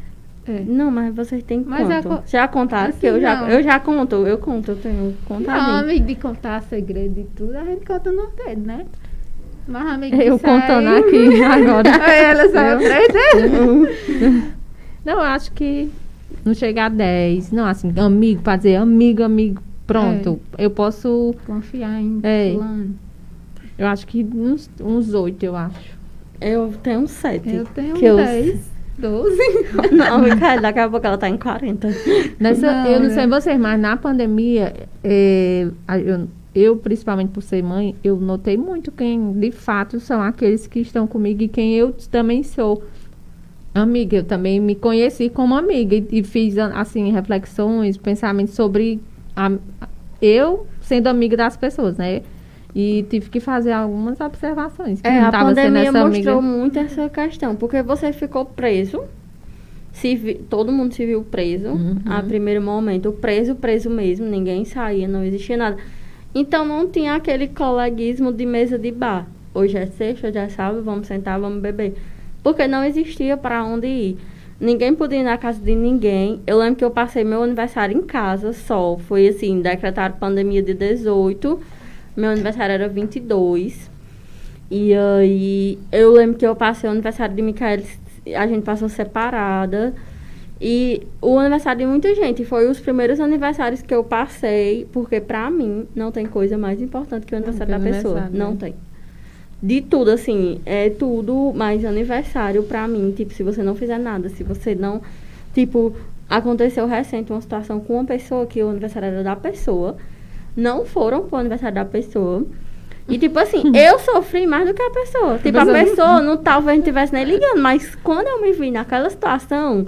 É. Não, mas vocês têm Mas é quanto? co- Já contaram? Assim, Porque eu já, não. eu já conto, eu conto, eu tenho Não, contadinho. amigo de contar segredo e tudo, a gente conta no dedo, né? Mas amigo Eu sair- contando aqui agora. Ela só Eu- aprende. Não, eu acho que não chega a 10. Não, assim, amigo, pra dizer amigo, amigo, pronto. Eu posso. Confiar em É. fulano. Eu acho que uns, uns 8, eu acho. Eu tenho um sete. Eu tenho que eu- 10, 12. Não, Micaela, daqui a pouco ela tá em 40. Nessa, Não, eu não né? sei vocês, mas na pandemia, é, eu, eu, principalmente por ser mãe, eu notei muito quem de fato são aqueles que estão comigo e quem eu também sou. Amiga, eu também me conheci como amiga e, e fiz assim reflexões, pensamentos sobre a- eu sendo amiga das pessoas, né? E tive que fazer algumas observações. É, a pandemia mostrou amiga. muito essa questão, porque você ficou preso. Se vi- todo mundo se viu preso. Uhum. A primeiro momento, preso, preso mesmo, ninguém saía, não existia nada. Então não tinha aquele coleguismo de mesa de bar. Hoje é sexta, hoje é sábado, vamos sentar, vamos beber. Porque não existia para onde ir. Ninguém podia ir na casa de ninguém. Eu lembro que eu passei meu aniversário em casa só. Foi assim, decretaram pandemia de 18. Meu aniversário era 22. E aí, eu lembro que eu passei o aniversário de Micael, a gente passou separada. E o aniversário de muita gente foi os primeiros aniversários que eu passei, porque pra mim não tem coisa mais importante que o aniversário que da pessoa. aniversário, Não né? tem. De tudo, assim, é tudo mais aniversário pra mim. Tipo, se você não fizer nada, se você não. Tipo, aconteceu recente uma situação com uma pessoa que o aniversário era da pessoa. Não foram pro aniversário da pessoa. E, tipo assim, eu sofri mais do que a pessoa. Tipo, a pessoa não talvez não tivesse nem ligando, mas quando eu me vi naquela situação,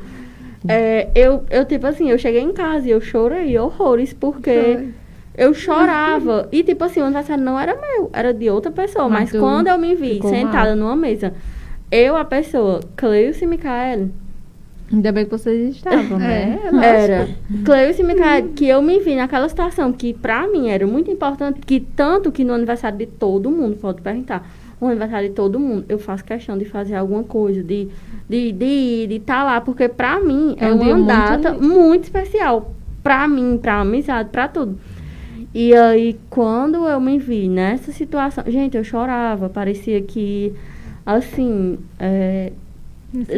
é, eu, eu, tipo assim, eu cheguei em casa e eu chorei horrores, porque eu chorava. E, tipo assim, o aniversário não era meu, era de outra pessoa. Mas Mas, quando eu me vi sentada mal. numa mesa, eu, a pessoa, Cleuce e Micael, Ainda bem que vocês estavam, né? É, era Cleuce e Micael, que eu me vi naquela situação que pra mim era muito importante, que tanto que no aniversário de todo mundo, pode perguntar, no aniversário de todo mundo, eu faço questão de fazer alguma coisa, de de de de estar lá, porque pra mim É é, um uma muito data lindo. muito especial. Pra mim, pra amizade, pra tudo. E aí, quando eu me vi nessa situação, gente, eu chorava, parecia que, assim, é,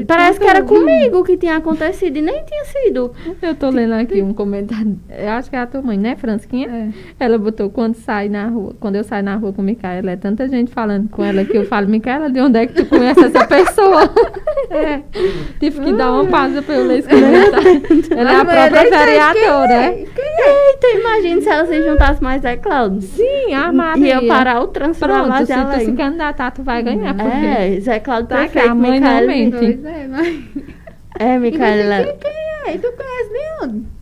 parece que era comigo que tinha acontecido e nem tinha sido. Eu tô lendo aqui um comentário. Eu acho que é a tua mãe, né, Fransquinha? É. Ela botou quando sai na rua, quando eu saio na rua com Micaela, é tanta gente falando com ela que eu falo, Micaela, de onde é que tu conhece essa pessoa? É. Tive que dar uma pausa pra eu ler esse comentário. Ela é a Mas, mulher, própria nem sei vereadora. Eita, imagina se ela se juntasse mais Zé Cláudio. Sim, a Maria. Ia parar o da Pronto, se tu se candidatar, tu vai ganhar. Porque É, Zé Cláudio Tá, prefeito, a mãe Micaela. Pois é, mas... É, Micaela. Quem, quem é? E tu conhece onde?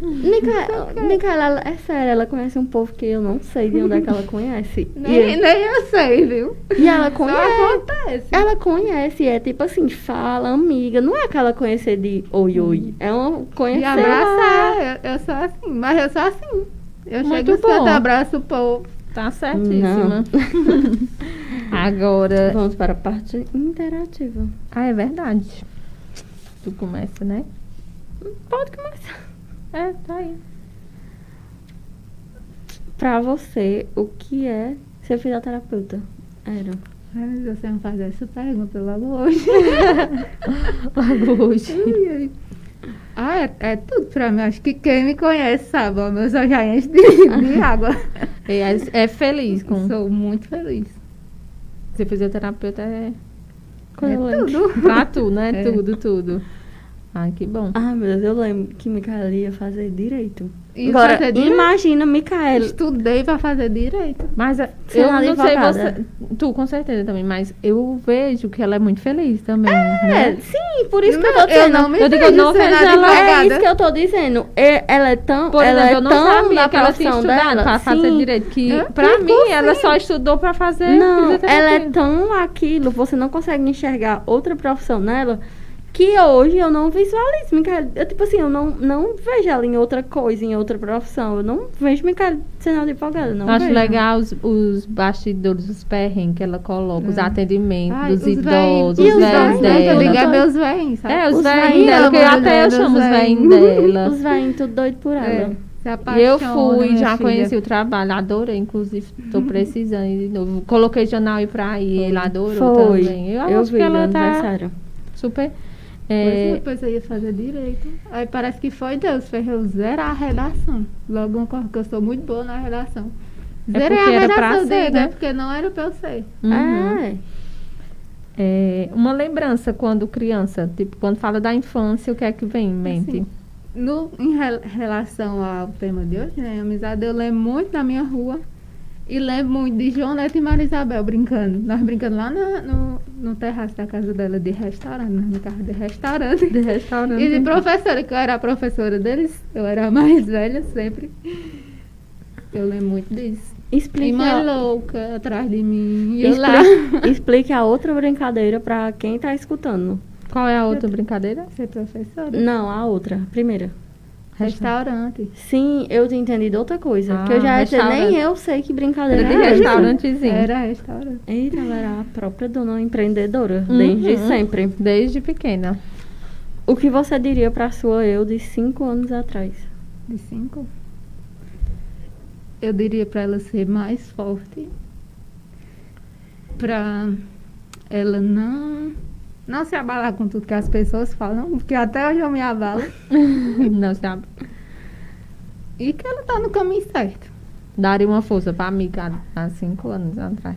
Micaela, Micaela, ela- é sério, ela conhece um povo que eu não sei de onde é que ela conhece. Nem, E, nem eu sei, viu? e ela Só conhece. acontece. Ela conhece, é tipo assim, fala, amiga. Não é aquela conhecer de oi, oi. É uma De conhecer. abraçar, eu, eu sou assim, mas eu sou assim. Eu Muito chego bom. abraço o povo. Tá certíssima. Agora. Vamos para a parte interativa. Ah, é verdade. Tu começa, né? Pode começar. É, tá aí. Pra você, o que é ser fisioterapeuta? Era. Ai, você me faz essa pergunta logo hoje. Logo hoje. Ui, ui. Ah, é, é tudo pra mim. Acho que quem me conhece sabe, ó, meus olhos já enchem de, de água. É, é feliz com. Sou muito feliz. Ser fisioterapeuta é é tudo. pra tu, né? É. Tudo, tudo. Ai, que bom. Ai, meu Deus, eu lembro que Micaela ia fazer direito. E Agora, fazer direito? imagina Micaela. Estudei pra fazer direito. Mas eh, eu é não sei advogada. você. Tu, com certeza também, mas eu vejo que ela é muito feliz também. É, né? sim, por isso que eu Não, tô dizendo. eu não me Eu digo, não vejo ela- É isso que eu tô dizendo. E- Ela é tão. Por ela exemplo, é eu não tão sabia que ela tinha estudado pra fazer direito. Que, É, pra mim, ela só estudou pra fazer Não, ela é tão aquilo, você não consegue enxergar outra profissão nela, que hoje eu não visualizo Micaela. Eu, tipo assim, eu não, não vejo ela em outra coisa, em outra profissão. Eu não vejo Micaela sendo advogada, não Acho vejo. legal os, os bastidores, os perrengues que ela coloca, os É. atendimentos Ai, dos os idosos, os os velhos né, Eu dela. digo, é Dela. meus velhos, sabe? É, os Os velhos dela, que eu de até eu chamo os os velhos véinhos. dela. Os velhos tudo doido por ela. É, E eu apaixona, fui, já filha. conheci o trabalho, adorei, inclusive, tô precisando ir de novo. Coloquei Janal pra ir, ele adorou Foi. também. Eu, Eu acho vi que ela tá super... É, depois eu ia fazer direito. Aí parece que foi Deus, fez eu zerar a redação. Logo uma coisa que eu sou muito boa na redação. É Zerei porque a era pra redação, ser, digo, né? é porque não era pra eu ser. uhum. É. É, uma lembrança quando criança, tipo, quando fala da infância, o que é que vem em mente? Assim, No, em rel- relação ao tema de hoje, né, amizade, eu lembro muito da minha rua e lembro muito de João Neto e Maria Isabel brincando. Nós brincando lá na- no, no terraço da casa dela de restaurante, no carro de restaurante. De restaurante. E de professora, que eu era a professora deles, eu era a mais velha sempre. Eu lembro muito disso. E Explique, mãe a, louca atrás de mim. E eu lá. explique, explique a outra brincadeira pra quem tá escutando. Qual é a outra brincadeira? Ser professora. Não, a outra, a primeira. Restaurante. Sim, eu tinha entendido outra coisa. Ah, que eu já ia dizer, restaurante. nem eu sei que brincadeira Era de essa. restaurantezinho. Era restaurante. Eita, ela era a própria dona empreendedora, Uhum. desde sempre. Desde pequena. O que você diria pra sua eu de cinco anos atrás? De cinco. Eu diria pra ela ser mais forte. Pra ela não. Não se abalar com tudo que as pessoas falam, porque até hoje eu me abalo. Não sabe. E que ela tá no caminho certo. Daria uma força pra amiga há cinco anos atrás.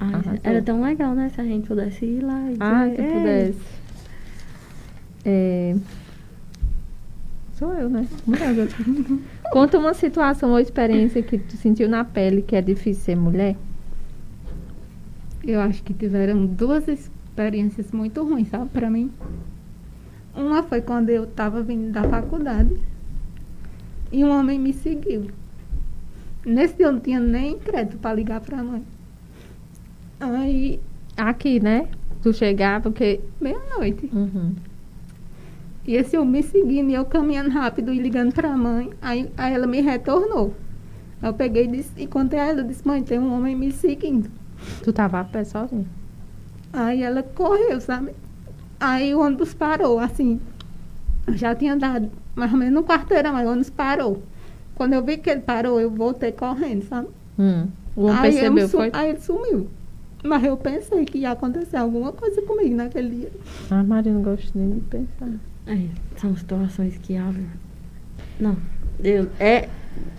Ai, Arrasou. era tão legal, né? Se a gente pudesse ir lá e dizer, Ah, se "Ei". pudesse. É... Sou eu, né? Mulher, eu- Conta uma situação ou experiência que tu sentiu na pele que é difícil ser mulher. Eu acho que tiveram duas experiências muito ruins, sabe, pra mim. Uma foi quando eu tava vindo da faculdade e um homem me seguiu. Nesse dia eu não tinha nem crédito pra ligar pra mãe. Aí, Aqui, né? Tu chegar, porque. meia-noite. Uhum. E esse homem me seguindo e eu caminhando rápido e ligando pra mãe. Aí, aí ela me retornou. Eu peguei e, disse, e contei a ela, disse, mãe, tem um homem me seguindo. Tu tava a pé sozinha. Aí ela correu, sabe? Aí o ônibus parou, assim. Eu já tinha dado mais ou menos um quarteirão, aí o ônibus parou. Quando eu vi que ele parou, eu voltei correndo, sabe? Hum. O aí, percebeu, foi? aí ele sumiu. Mas eu pensei que ia acontecer alguma coisa comigo naquele dia. Ah, Maria, não gosto nem de pensar. É, são situações que abrem. Não, eu, é,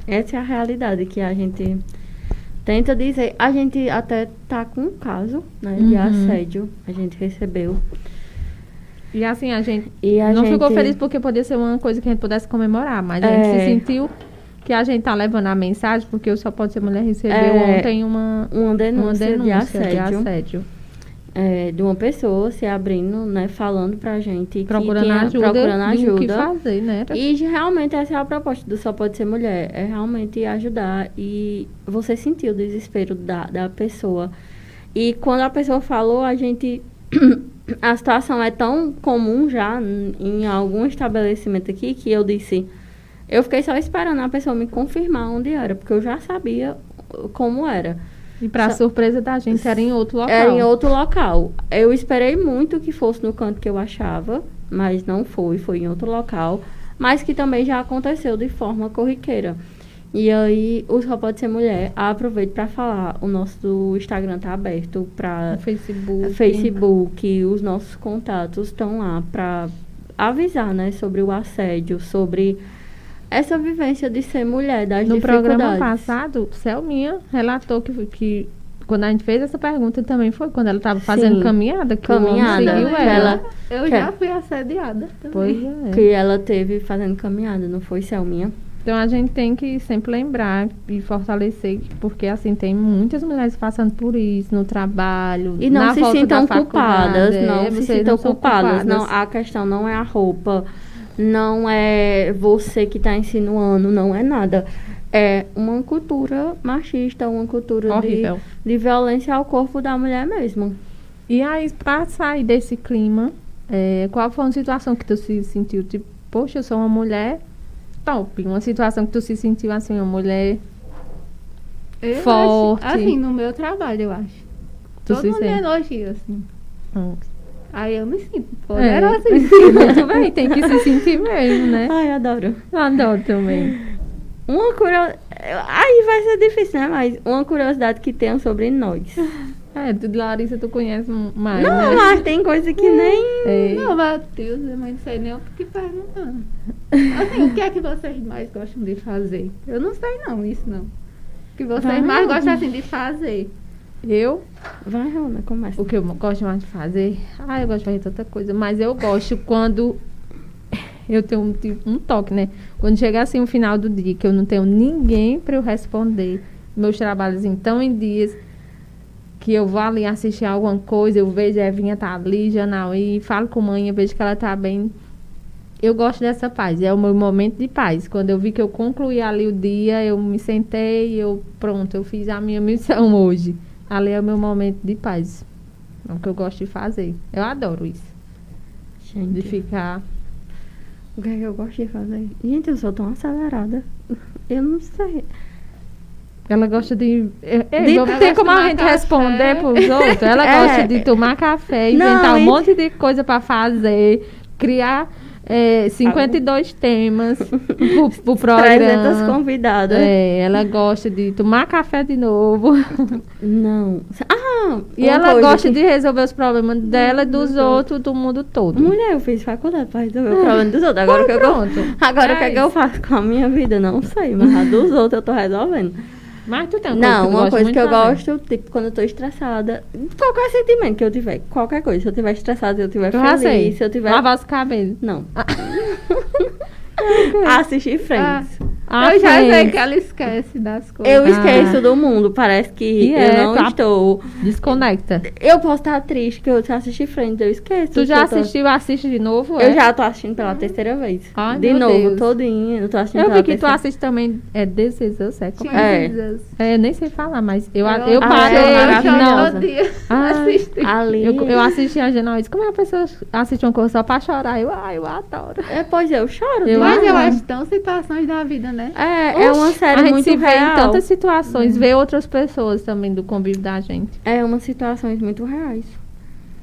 essa é a realidade que a gente tenta dizer. A gente até tá com um caso né, de Uhum. assédio, a gente recebeu. E assim, a gente E a não gente, ficou feliz porque podia ser uma coisa que a gente pudesse comemorar, mas a gente É. se sentiu que a gente tá levando a mensagem, porque o Só Pode Ser Mulher recebeu É. ontem uma, Uma denúncia, uma denúncia de assédio. de assédio. É, de uma pessoa se abrindo, né, falando pra gente que Procurando tinha, ajuda, procurando do que ajuda. fazer, né? E realmente essa é a proposta do Só Pode Ser Mulher. É realmente ajudar. E você sentiu o desespero da, da pessoa. E quando a pessoa falou, a gente. a situação é tão comum já em, em algum estabelecimento aqui que eu disse. Eu fiquei só esperando a pessoa me confirmar onde era, porque eu já sabia como era. E pra Só- surpresa da gente, era em outro local. Era em outro local. Eu esperei muito que fosse no canto que eu achava, mas não foi, foi em outro local. Mas que também já aconteceu de forma corriqueira. E aí, o Só Pode Ser Mulher, aproveito para falar, o nosso Instagram tá aberto para Facebook. Facebook, os nossos contatos estão lá para avisar, né, sobre o assédio, sobre essa vivência de ser mulher, das No programa dificuldades. passado, Selminha relatou que, que quando a gente fez essa pergunta também foi quando ela estava fazendo Sim. caminhada, que Caminhada, o homem seguiu que ela. ela- Eu que- já fui assediada também. Pois é. Que ela teve fazendo caminhada, não foi, Selminha? Então a gente tem que sempre lembrar e fortalecer, porque assim, tem muitas mulheres passando por isso no trabalho. E não na se volta sintam da culpadas, é, não se vocês sintam não são culpadas. Não, culpadas. a questão não é a roupa, não é você que está insinuando, não é nada. É uma cultura machista, uma cultura de, Horrível. de violência ao corpo da mulher mesmo. E aí, pra sair desse clima, é, qual foi uma situação que tu se sentiu, tipo, poxa, eu sou uma mulher top. Uma situação que tu se sentiu assim, uma mulher. Eu Forte. Acho, assim, no meu trabalho, eu acho. Tu Todo se mundo elogia, assim. Hum. Aí eu me sinto É. poderosa. Muito bem, tem que se sentir mesmo, né? Ai, adoro. Eu adoro também. Uma curiosidade. Aí vai ser difícil, né? Mas uma curiosidade que tenho sobre nós. É, tu, Larissa, tu conhece mais, não, né? mas tem coisa que nem. É. Não, Matheus, eu não sei nem o que perguntar. Assim, o que é que vocês mais gostam de fazer? Eu não sei não, isso não. O que vocês Vai. mais gostam assim de fazer? Eu, Vai, Rona, começa. o que eu gosto mais de fazer? Ah, eu gosto de fazer tanta coisa, mas eu gosto quando eu tenho um, tipo, um toque, né? Quando chega assim o final do dia, que eu não tenho ninguém para eu responder, meus trabalhos então em dias que eu vou ali assistir alguma coisa, eu vejo a Evinha tá ali, Janaí, falo com a mãe, eu vejo que ela tá bem. Eu gosto dessa paz, é o meu momento de paz. Quando eu vi que eu concluí ali o dia, eu me sentei, eu pronto, eu fiz a minha missão hoje. Ali é o meu momento de paz. É o que eu gosto de fazer. Eu adoro isso. De Gente, ficar. o que é que eu gosto de fazer? Gente, eu sou tão acelerada. Eu não sei. Ela gosta de. É, é, De- não tem como a gente café. responder pros outros. Ela É. gosta de tomar café, Não, inventar um e- monte de coisa pra fazer, criar é, 52 temas pro, pro 300 programa. convidadas. É, ela gosta de tomar café de novo. Não. Ah! E ela gosta que- de resolver os problemas dela e dos outros, do mundo todo. Mulher, eu fiz faculdade pra resolver o problema dos outros. Agora o que, eu, agora, o que, é É que eu faço com a minha vida? Não sei, mas a dos outros eu tô resolvendo. Mas tu tem uma Não, tu uma coisa que eu gosto, tipo, quando eu tô estressada, qualquer sentimento que eu tiver, qualquer coisa, se eu tiver estressada, se eu tiver sei. feliz, se eu tiver. Lavar os cabelos. Não. Assistir Friends. Ah, eu já sei que ela esquece das coisas. Eu Ah. esqueço do mundo, parece que eu é, não tá- estou. Desconecta. Eu posso estar triste que eu assisti Friends, eu esqueço. Tu já eu tô- assistiu, assiste de novo? Eu é? já tô assistindo pela terceira vez. Ai, de novo, Deus. todinha. Eu tô assistindo Eu pela vi que tu terceira- assiste também. É This Is Us, é? Como é? É. É, eu nem sei falar, mas eu, Eu- eu Ah, parei. é eu não. todo dia Ai. assisti. Ali. Eu, eu assisti a e disse, como é que a pessoa assiste uma coisa só pra chorar? Eu, ai, eu adoro. É, pois eu choro. Eu Mas eu acho tão situações da vida, né? É, é uma série a gente muito se vê real. em tantas situações, vê outras pessoas também do convívio da gente. É umas situações muito reais.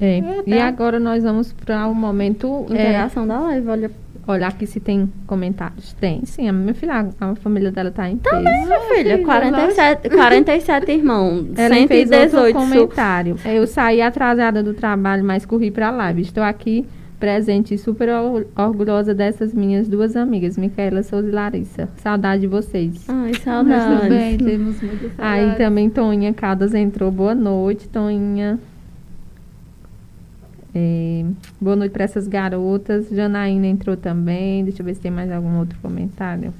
É. É, E tá. agora nós vamos para o momento. É, Interação da live, olha. olhar aqui se tem comentários. Tem, sim. A minha filha, a família dela tá em peso. Minha filha, filha, 47, 47 irmãos, Ela fez outro 118 comentário. Eu saí atrasada do trabalho, mas corri pra live. Estou aqui presente e super or- orgulhosa dessas minhas duas amigas, Micaela Souza e Larissa. Saudade de vocês. Ai, Muito saudades. bem, temos muita Aí saudade. também Toninha Caldas entrou. Boa noite, Toninha. É, boa noite para essas garotas. Janaína entrou também. Deixa eu ver se tem mais algum outro comentário.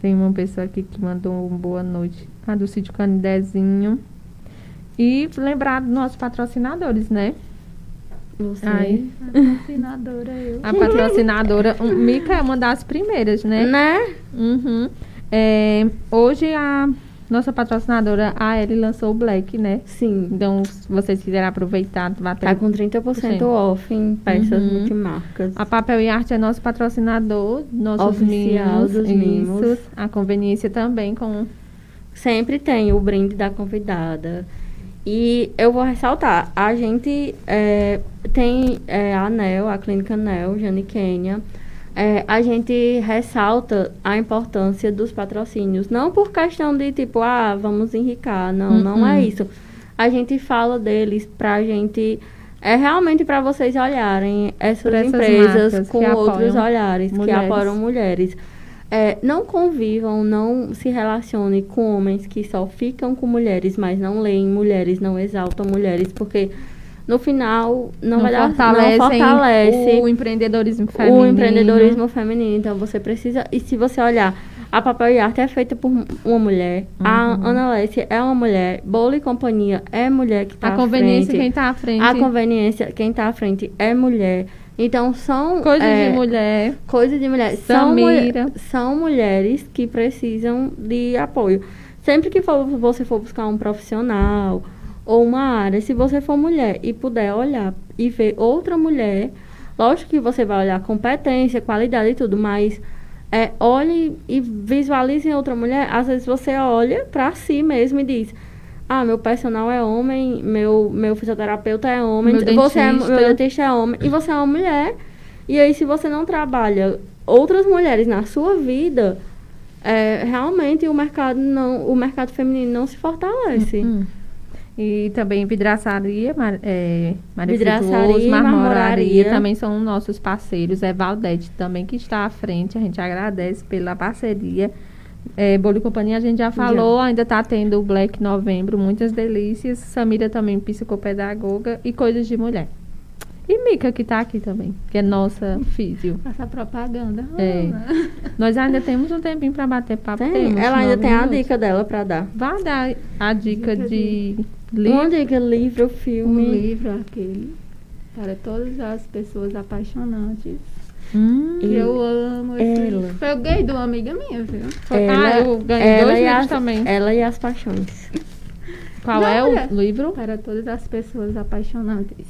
Tem uma pessoa aqui que mandou um boa noite. A do sítio Canidezinho. E lembrar dos nossos patrocinadores, né? Você. Ai. Patrocinadora eu. A patrocinadora. um, Mica é uma das primeiras, né? Né? Uhum. É, hoje a nossa patrocinadora, a Ellie, lançou o Black, né? Sim. Então, se vocês quiserem aproveitar, bater. Tá com 30% off em peças Uhum. multimarcas. A Papel e Arte é nosso patrocinador, nossos Oficial mimos, dos mimos. isso. A conveniência também com Sempre tem o brinde da convidada. E eu vou ressaltar, a gente é, tem é, a ANEL, a Clínica ANEL, Jane Kenya. É, a gente ressalta a importância dos patrocínios. Não por questão de tipo, ah, vamos enricar. Não, não é Uhum. isso. A gente fala deles pra gente. É realmente para vocês olharem essas, essas empresas com que outros olhares, que mulheres. apoiam mulheres. É, não convivam, não se relacionem com homens que só ficam com mulheres, mas não leem mulheres, não exaltam mulheres, porque no final não, não vai dar, não fortalece o empreendedorismo feminino. O empreendedorismo feminino. Então você precisa, e se você olhar, a papel e arte é feita por uma mulher, uhum. a Ana Lécia é uma mulher, Bolo e Companhia é mulher que está à frente. A conveniência quem está à frente. A conveniência quem está à frente é mulher. Então são coisas é, de mulher, coisas de mulher. São, são mulheres que precisam de apoio. Sempre que for, você for buscar um profissional ou uma área, se você for mulher e puder olhar e ver outra mulher, lógico que você vai olhar competência, qualidade e tudo, mas é, olhe e visualize em outra mulher. Às vezes você olha para si mesmo e diz: ah, meu personal é homem, meu, meu fisioterapeuta é homem, meu você é, meu dentista é homem, e você é uma mulher. E aí, se você não trabalha outras mulheres na sua vida, é, realmente o mercado não, o mercado feminino não se fortalece. Uhum. E também vidraçaria, mar, é, vidraçaria, marmoraria, marmoraria também são nossos parceiros. É Valdete também que está à frente. A gente agradece pela parceria. É, Bolo e Companhia a gente já falou, já. ainda está tendo o Black Novembro, muitas delícias. Samira também psicopedagoga e coisas de mulher. E Mica, que está aqui também, que é nossa físio. Essa propaganda. É. Nós ainda temos um tempinho para bater papo. Tem. Temos, Ela ainda tem minutos. a dica dela para dar. Vai dar a dica, dica de... de... Livro. Uma dica, livro, filme. Um livro, aquele. Para todas as pessoas apaixonantes Hum, eu amo esse ela. livro. Eu ganhei de uma amiga minha, viu? Ela, ah, eu ganhei dois livros as, também. Ela e as paixões. Qual Não, é o livro? Para todas as pessoas apaixonantes.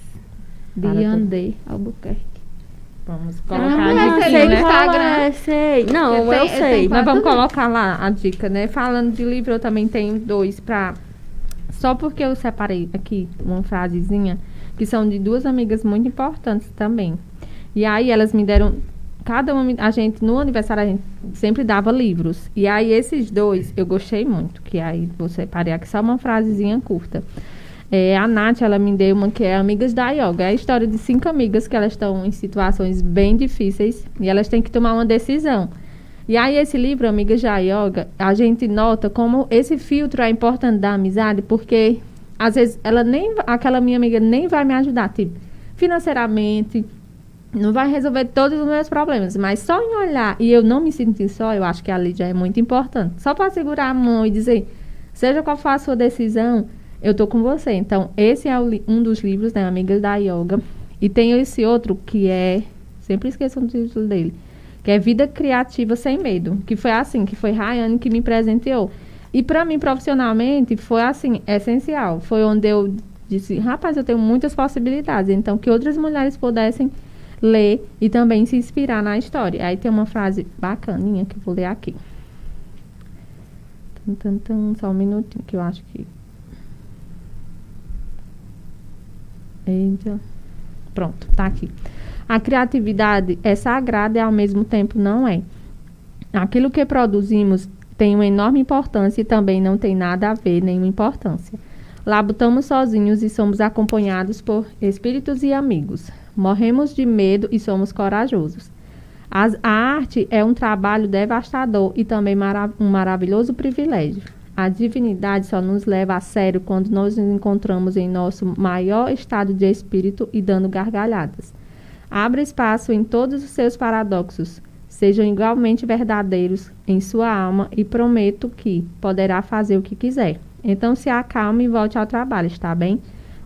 De Andê Albuquerque. Vamos ah, colocar ah, aqui no Instagram. É, sei. Não, eu, eu sei. Nós vamos colocar lá a dica, né? Falando de livro, eu também tenho dois para Só porque eu separei aqui uma frasezinha que são de duas amigas muito importantes também. E aí elas me deram cada uma a gente no aniversário a gente sempre dava livros. E aí esses dois eu gostei muito, que aí você parei aqui só uma frasezinha curta. É, a Nath, ela me deu uma que é Amigas da Yoga. É a história de cinco amigas que elas estão em situações bem difíceis e elas têm que tomar uma decisão. E aí esse livro, Amigas da Yoga, a gente nota como esse filtro é importante da amizade, porque às vezes ela nem aquela minha amiga nem vai me ajudar, tipo, financeiramente, não vai resolver todos os meus problemas, mas só em olhar e eu não me sentir só, eu acho que ali já é muito importante. Só para segurar a mão e dizer, seja qual for a sua decisão, eu tô com você. Então, esse é um dos livros, né, Amigas da Yoga. E tem esse outro que é, sempre esqueço o título dele, que é Vida Criativa Sem Medo, que foi assim, que foi Rayane que me presenteou. E para mim, profissionalmente, foi assim, essencial. Foi onde eu disse, rapaz, eu tenho muitas possibilidades. Então, que outras mulheres pudessem ler e também se inspirar na história. Aí tem uma frase bacaninha que eu vou ler aqui. Só um minutinho que eu acho que. Eita. Pronto, tá aqui. A criatividade é sagrada e ao mesmo tempo não é. Aquilo que produzimos tem uma enorme importância e também não tem nada a ver, nenhuma importância. Labutamos sozinhos e somos acompanhados por espíritos e amigos. Morremos de medo e somos corajosos. As, a arte é um trabalho devastador e também um maravilhoso privilégio. A divindade só nos leva a sério quando nós nos encontramos em nosso maior estado de espírito e dando gargalhadas. Abra espaço em todos os seus paradoxos, sejam igualmente verdadeiros em sua alma e prometo que poderá fazer o que quiser. Então se acalme e volte ao trabalho, está bem?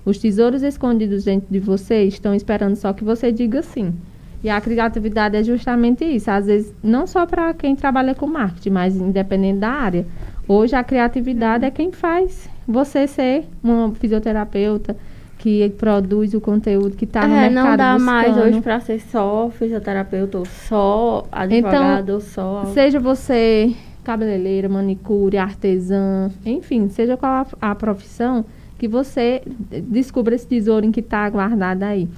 Os tesouros escondidos dentro de você estão esperando só que você diga sim. E a criatividade é justamente isso. Às vezes, não só para quem trabalha com marketing, mas independente da área. Hoje, a criatividade é quem faz você ser uma fisioterapeuta que produz o conteúdo que está é, no mercado não dá buscando. mais hoje para ser só fisioterapeuta ou só advogado então, ou só... seja você cabeleireira, manicure, artesã, enfim, seja qual a, a profissão, que você descubra esse tesouro em que está guardado aí.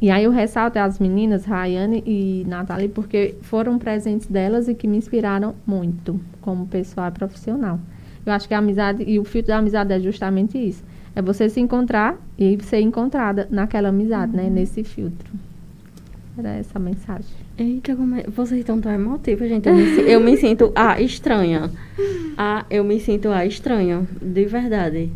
E aí eu ressalto as meninas, Rayane e Nathalie, porque foram presentes delas e que me inspiraram muito como pessoal e profissional. Eu acho que a amizade, e o filtro da amizade é justamente isso. É você se encontrar e ser encontrada naquela amizade, né? uhum. né? Nesse filtro. Era essa a mensagem. Eita, como é... vocês estão tão emotivos, gente. Eu me, si- eu me sinto a estranha. Ah, eu me sinto a estranha, de verdade.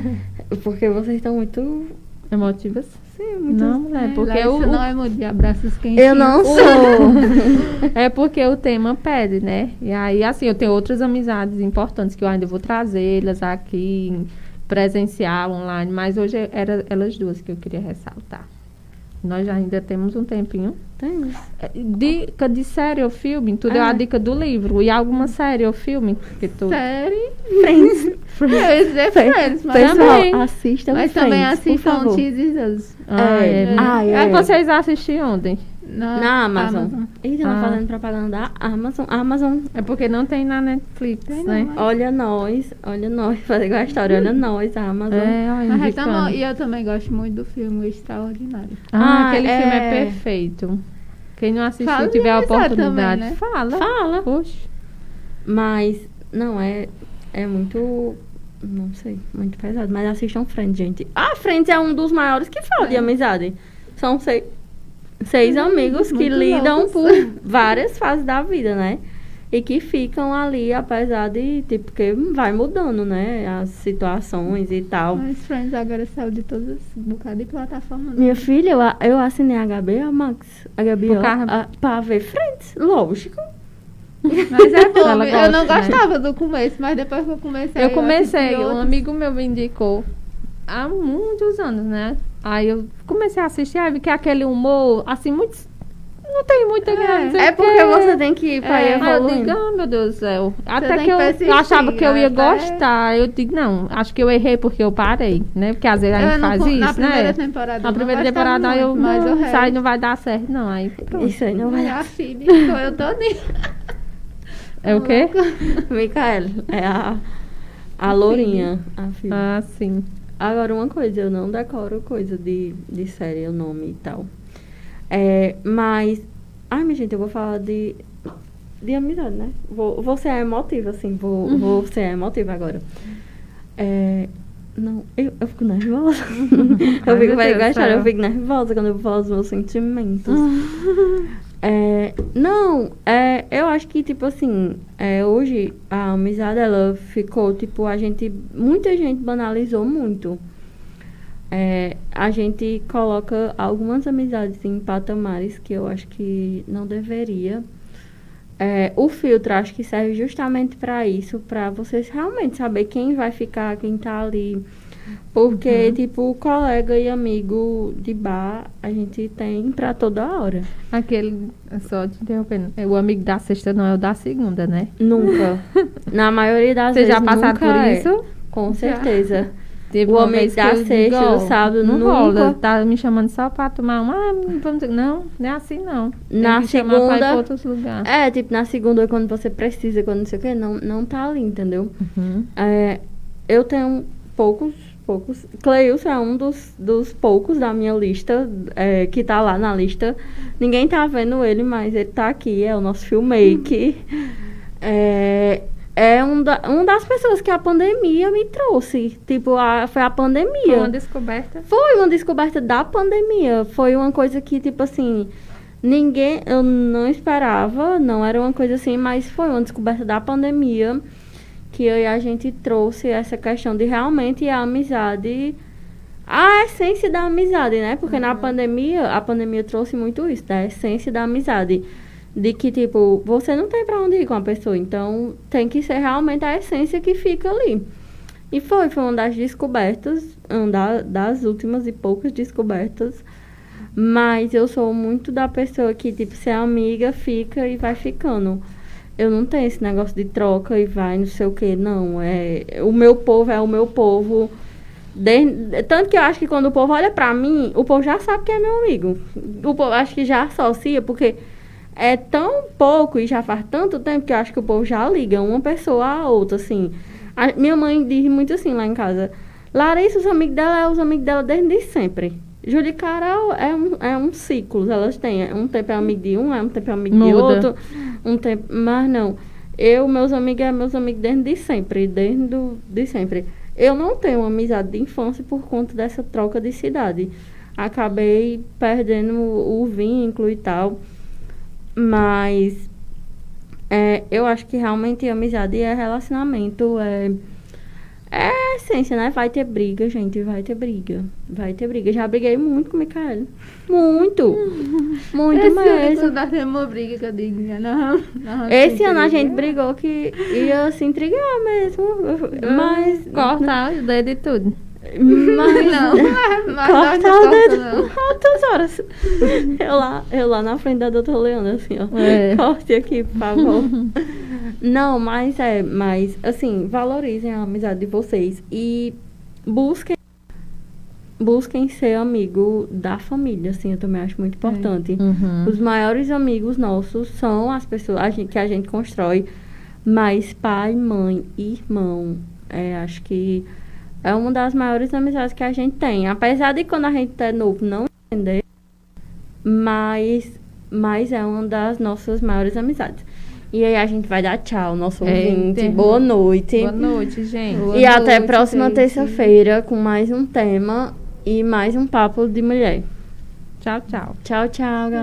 Porque vocês estão muito. Emotivas? Sim, muito. Não, mulher, porque Larissa o, não é muito de abraços quentes. Eu não sou. É porque o tema pede, né? E aí, assim, eu tenho outras amizades importantes que eu ainda vou trazê-las aqui, presencial, online, mas hoje era elas duas que eu queria ressaltar. Nós já ainda temos um tempinho. Temos. É, Dica de série ou filme, tu deu Ah. a dica do livro. E alguma série ou filme que tu... Série? Friends. Eu ia dizer Friends, mas, Pessoal, também. assistam mas Friends, também por assistam favor. Teasers Ah, É. é. Ah, é. Aí vocês assistiram ontem? Na, Na Amazon. Eita, Ah. não fazendo propaganda da Amazon. Amazon. É porque não tem na Netflix, Tem né? não, Olha nós, olha nós, fazer igual a história, olha nós, a Amazon. É, olha, indicando. então, e eu também gosto muito do filme Extraordinário. Ah, Ah, aquele é. filme é perfeito. Quem não assistiu, Fala de tiver a oportunidade, também, né? fala. Fala. Oxe. Mas, não, é, é muito, não sei, muito pesado. Mas assistam Friends, gente. Ah, Friends é um dos maiores que fala de É. amizade. São seis, seis amigos que muito lidam loucos. por várias fases da vida, né? E que ficam ali, apesar de, tipo, porque vai mudando, né? As situações e tal. Mas Friends agora saiu de todas as bocado de plataforma. né? Minha filha, eu, a- eu assinei a HBO Max, a HBO, a, pra ver Friends, lógico. Mas é bom, eu não né? gostava do começo, mas depois que eu comecei Eu comecei, assisti um outros. amigo meu me indicou há muitos anos, né? Aí eu comecei a assistir, aí vi que aquele humor, assim, muito. Não tem muita graça. não sei É porque quê. você tem que ir pra É, ir Aí eu digo, ah, meu Deus do céu. Até que que eu, persistir, eu achava que eu ia até- gostar. Eu digo, não, acho que eu errei porque eu parei, né? Porque às vezes a Eu gente faz isso, na primeira né? temporada. Na eu primeira temporada eu, muito, mas o não, isso aí não vai dar certo, não. Aí pronto. Isso aí não vai dar. Sou eu todinha. É o quê? Micaela, é a, a lourinha, a. Ah, sim. Agora, uma coisa, eu não decoro coisa de, de série, o nome e tal. É, mas, ai, minha gente, eu vou falar de, de amizade, né? Vou, vou ser emotiva, assim, vou, Uhum. vou ser emotiva agora. É, não, eu, eu fico nervosa. Eu fico, vai gastar, eu fico nervosa quando eu falo os meus sentimentos. É, não, é, eu acho que, tipo assim, é, hoje a amizade, ela ficou, tipo, a gente, muita gente banalizou muito. É, a gente coloca algumas amizades em patamares que eu acho que não deveria. É, o filtro acho que serve justamente para isso, para vocês realmente saber quem vai ficar, quem tá ali. Porque, tipo, colega e amigo de bar, a gente tem pra toda hora. Aquele, só te interrompendo, é, o amigo da sexta não é o da segunda, né? Nunca. Na maioria das Vocês vezes. já passaram nunca por é. isso? Com certeza. Teve O uma amigo da sexta, digo, do sábado, não nunca. rola, tá me chamando só pra tomar um, ah, vamos, não, não é assim não. Tem Na segunda- pra outros lugares. É, tipo, na segunda, quando você precisa, quando não sei o quê, não, não tá ali, entendeu? Uhum. É, eu tenho poucos, poucos. Cleilson é um dos, dos poucos da minha lista, é, que tá lá na lista. Ninguém tá vendo ele, mas ele tá aqui, é o nosso filmmaker. É, é um, da, um das pessoas que a pandemia me trouxe. Tipo, a, foi a pandemia. Foi uma descoberta. Foi uma descoberta da pandemia. Foi uma coisa que, tipo assim, ninguém. Eu não esperava, não era uma coisa assim, mas foi uma descoberta da pandemia que a gente trouxe essa questão de realmente a amizade. A essência da amizade, né? Porque na pandemia, a pandemia trouxe muito isso, da essência da amizade. De que, tipo, você não tem pra onde ir com a pessoa, então tem que ser realmente a essência que fica ali. E foi, foi uma das descobertas, uma da- das últimas e poucas descobertas. Mas eu sou muito da pessoa que, tipo, se é amiga, fica e vai ficando. Eu não tenho esse negócio de troca e vai, não sei o que, não. É, o meu povo é o meu povo. Tanto que eu acho que quando o povo olha pra mim, o povo já sabe que é meu amigo. O povo acho que já associa, porque é tão pouco e já faz tanto tempo que eu acho que o povo já liga uma pessoa à outra, assim. A- minha mãe diz muito assim lá em casa. Larissa, os amigos dela é os amigos dela desde sempre. E Carol é um, é um ciclo, elas têm. Um tempo é amigo de um, é um tempo é amigo de outro. Um tempo, mas não. Eu, meus amigos, é meus amigos desde sempre, desde do, de sempre. Eu não tenho amizade de infância por conta dessa troca de cidade. acabei perdendo o vínculo e tal. Mas é, eu acho que realmente amizade é relacionamento, é, é essência, né? Vai ter briga, gente, vai ter briga. Vai ter briga. Já briguei muito com o Micael. Muito. muito Esse mesmo. ano tá uma briga que eu digo, né? não, não, Esse ano a briga. gente brigou que ia se intrigar mesmo. Mas. Cortar o dedo e tudo. Mas Não, mas nós Cortar não o dedo corta, altas horas. Eu lá, eu lá na frente da doutora Leandra, assim, ó. É. Corte aqui, por favor. Não, mas é, mas assim, valorizem a amizade de vocês e busquem busquem ser amigo da família, assim, eu também acho muito importante. Uhum. Os maiores amigos nossos são as pessoas a gente- que a gente constrói, mas pai, mãe, irmão, é, acho que é uma das maiores amizades que a gente tem. Apesar de quando a gente é novo não entender, mas, mas é uma das nossas maiores amizades. E aí a gente vai dar tchau, nosso É, ouvinte. Boa noite. Boa noite, gente. Boa e até a noite, próxima terça-feira com mais um tema e mais um papo de mulher. Tchau, tchau. Tchau, tchau, galera.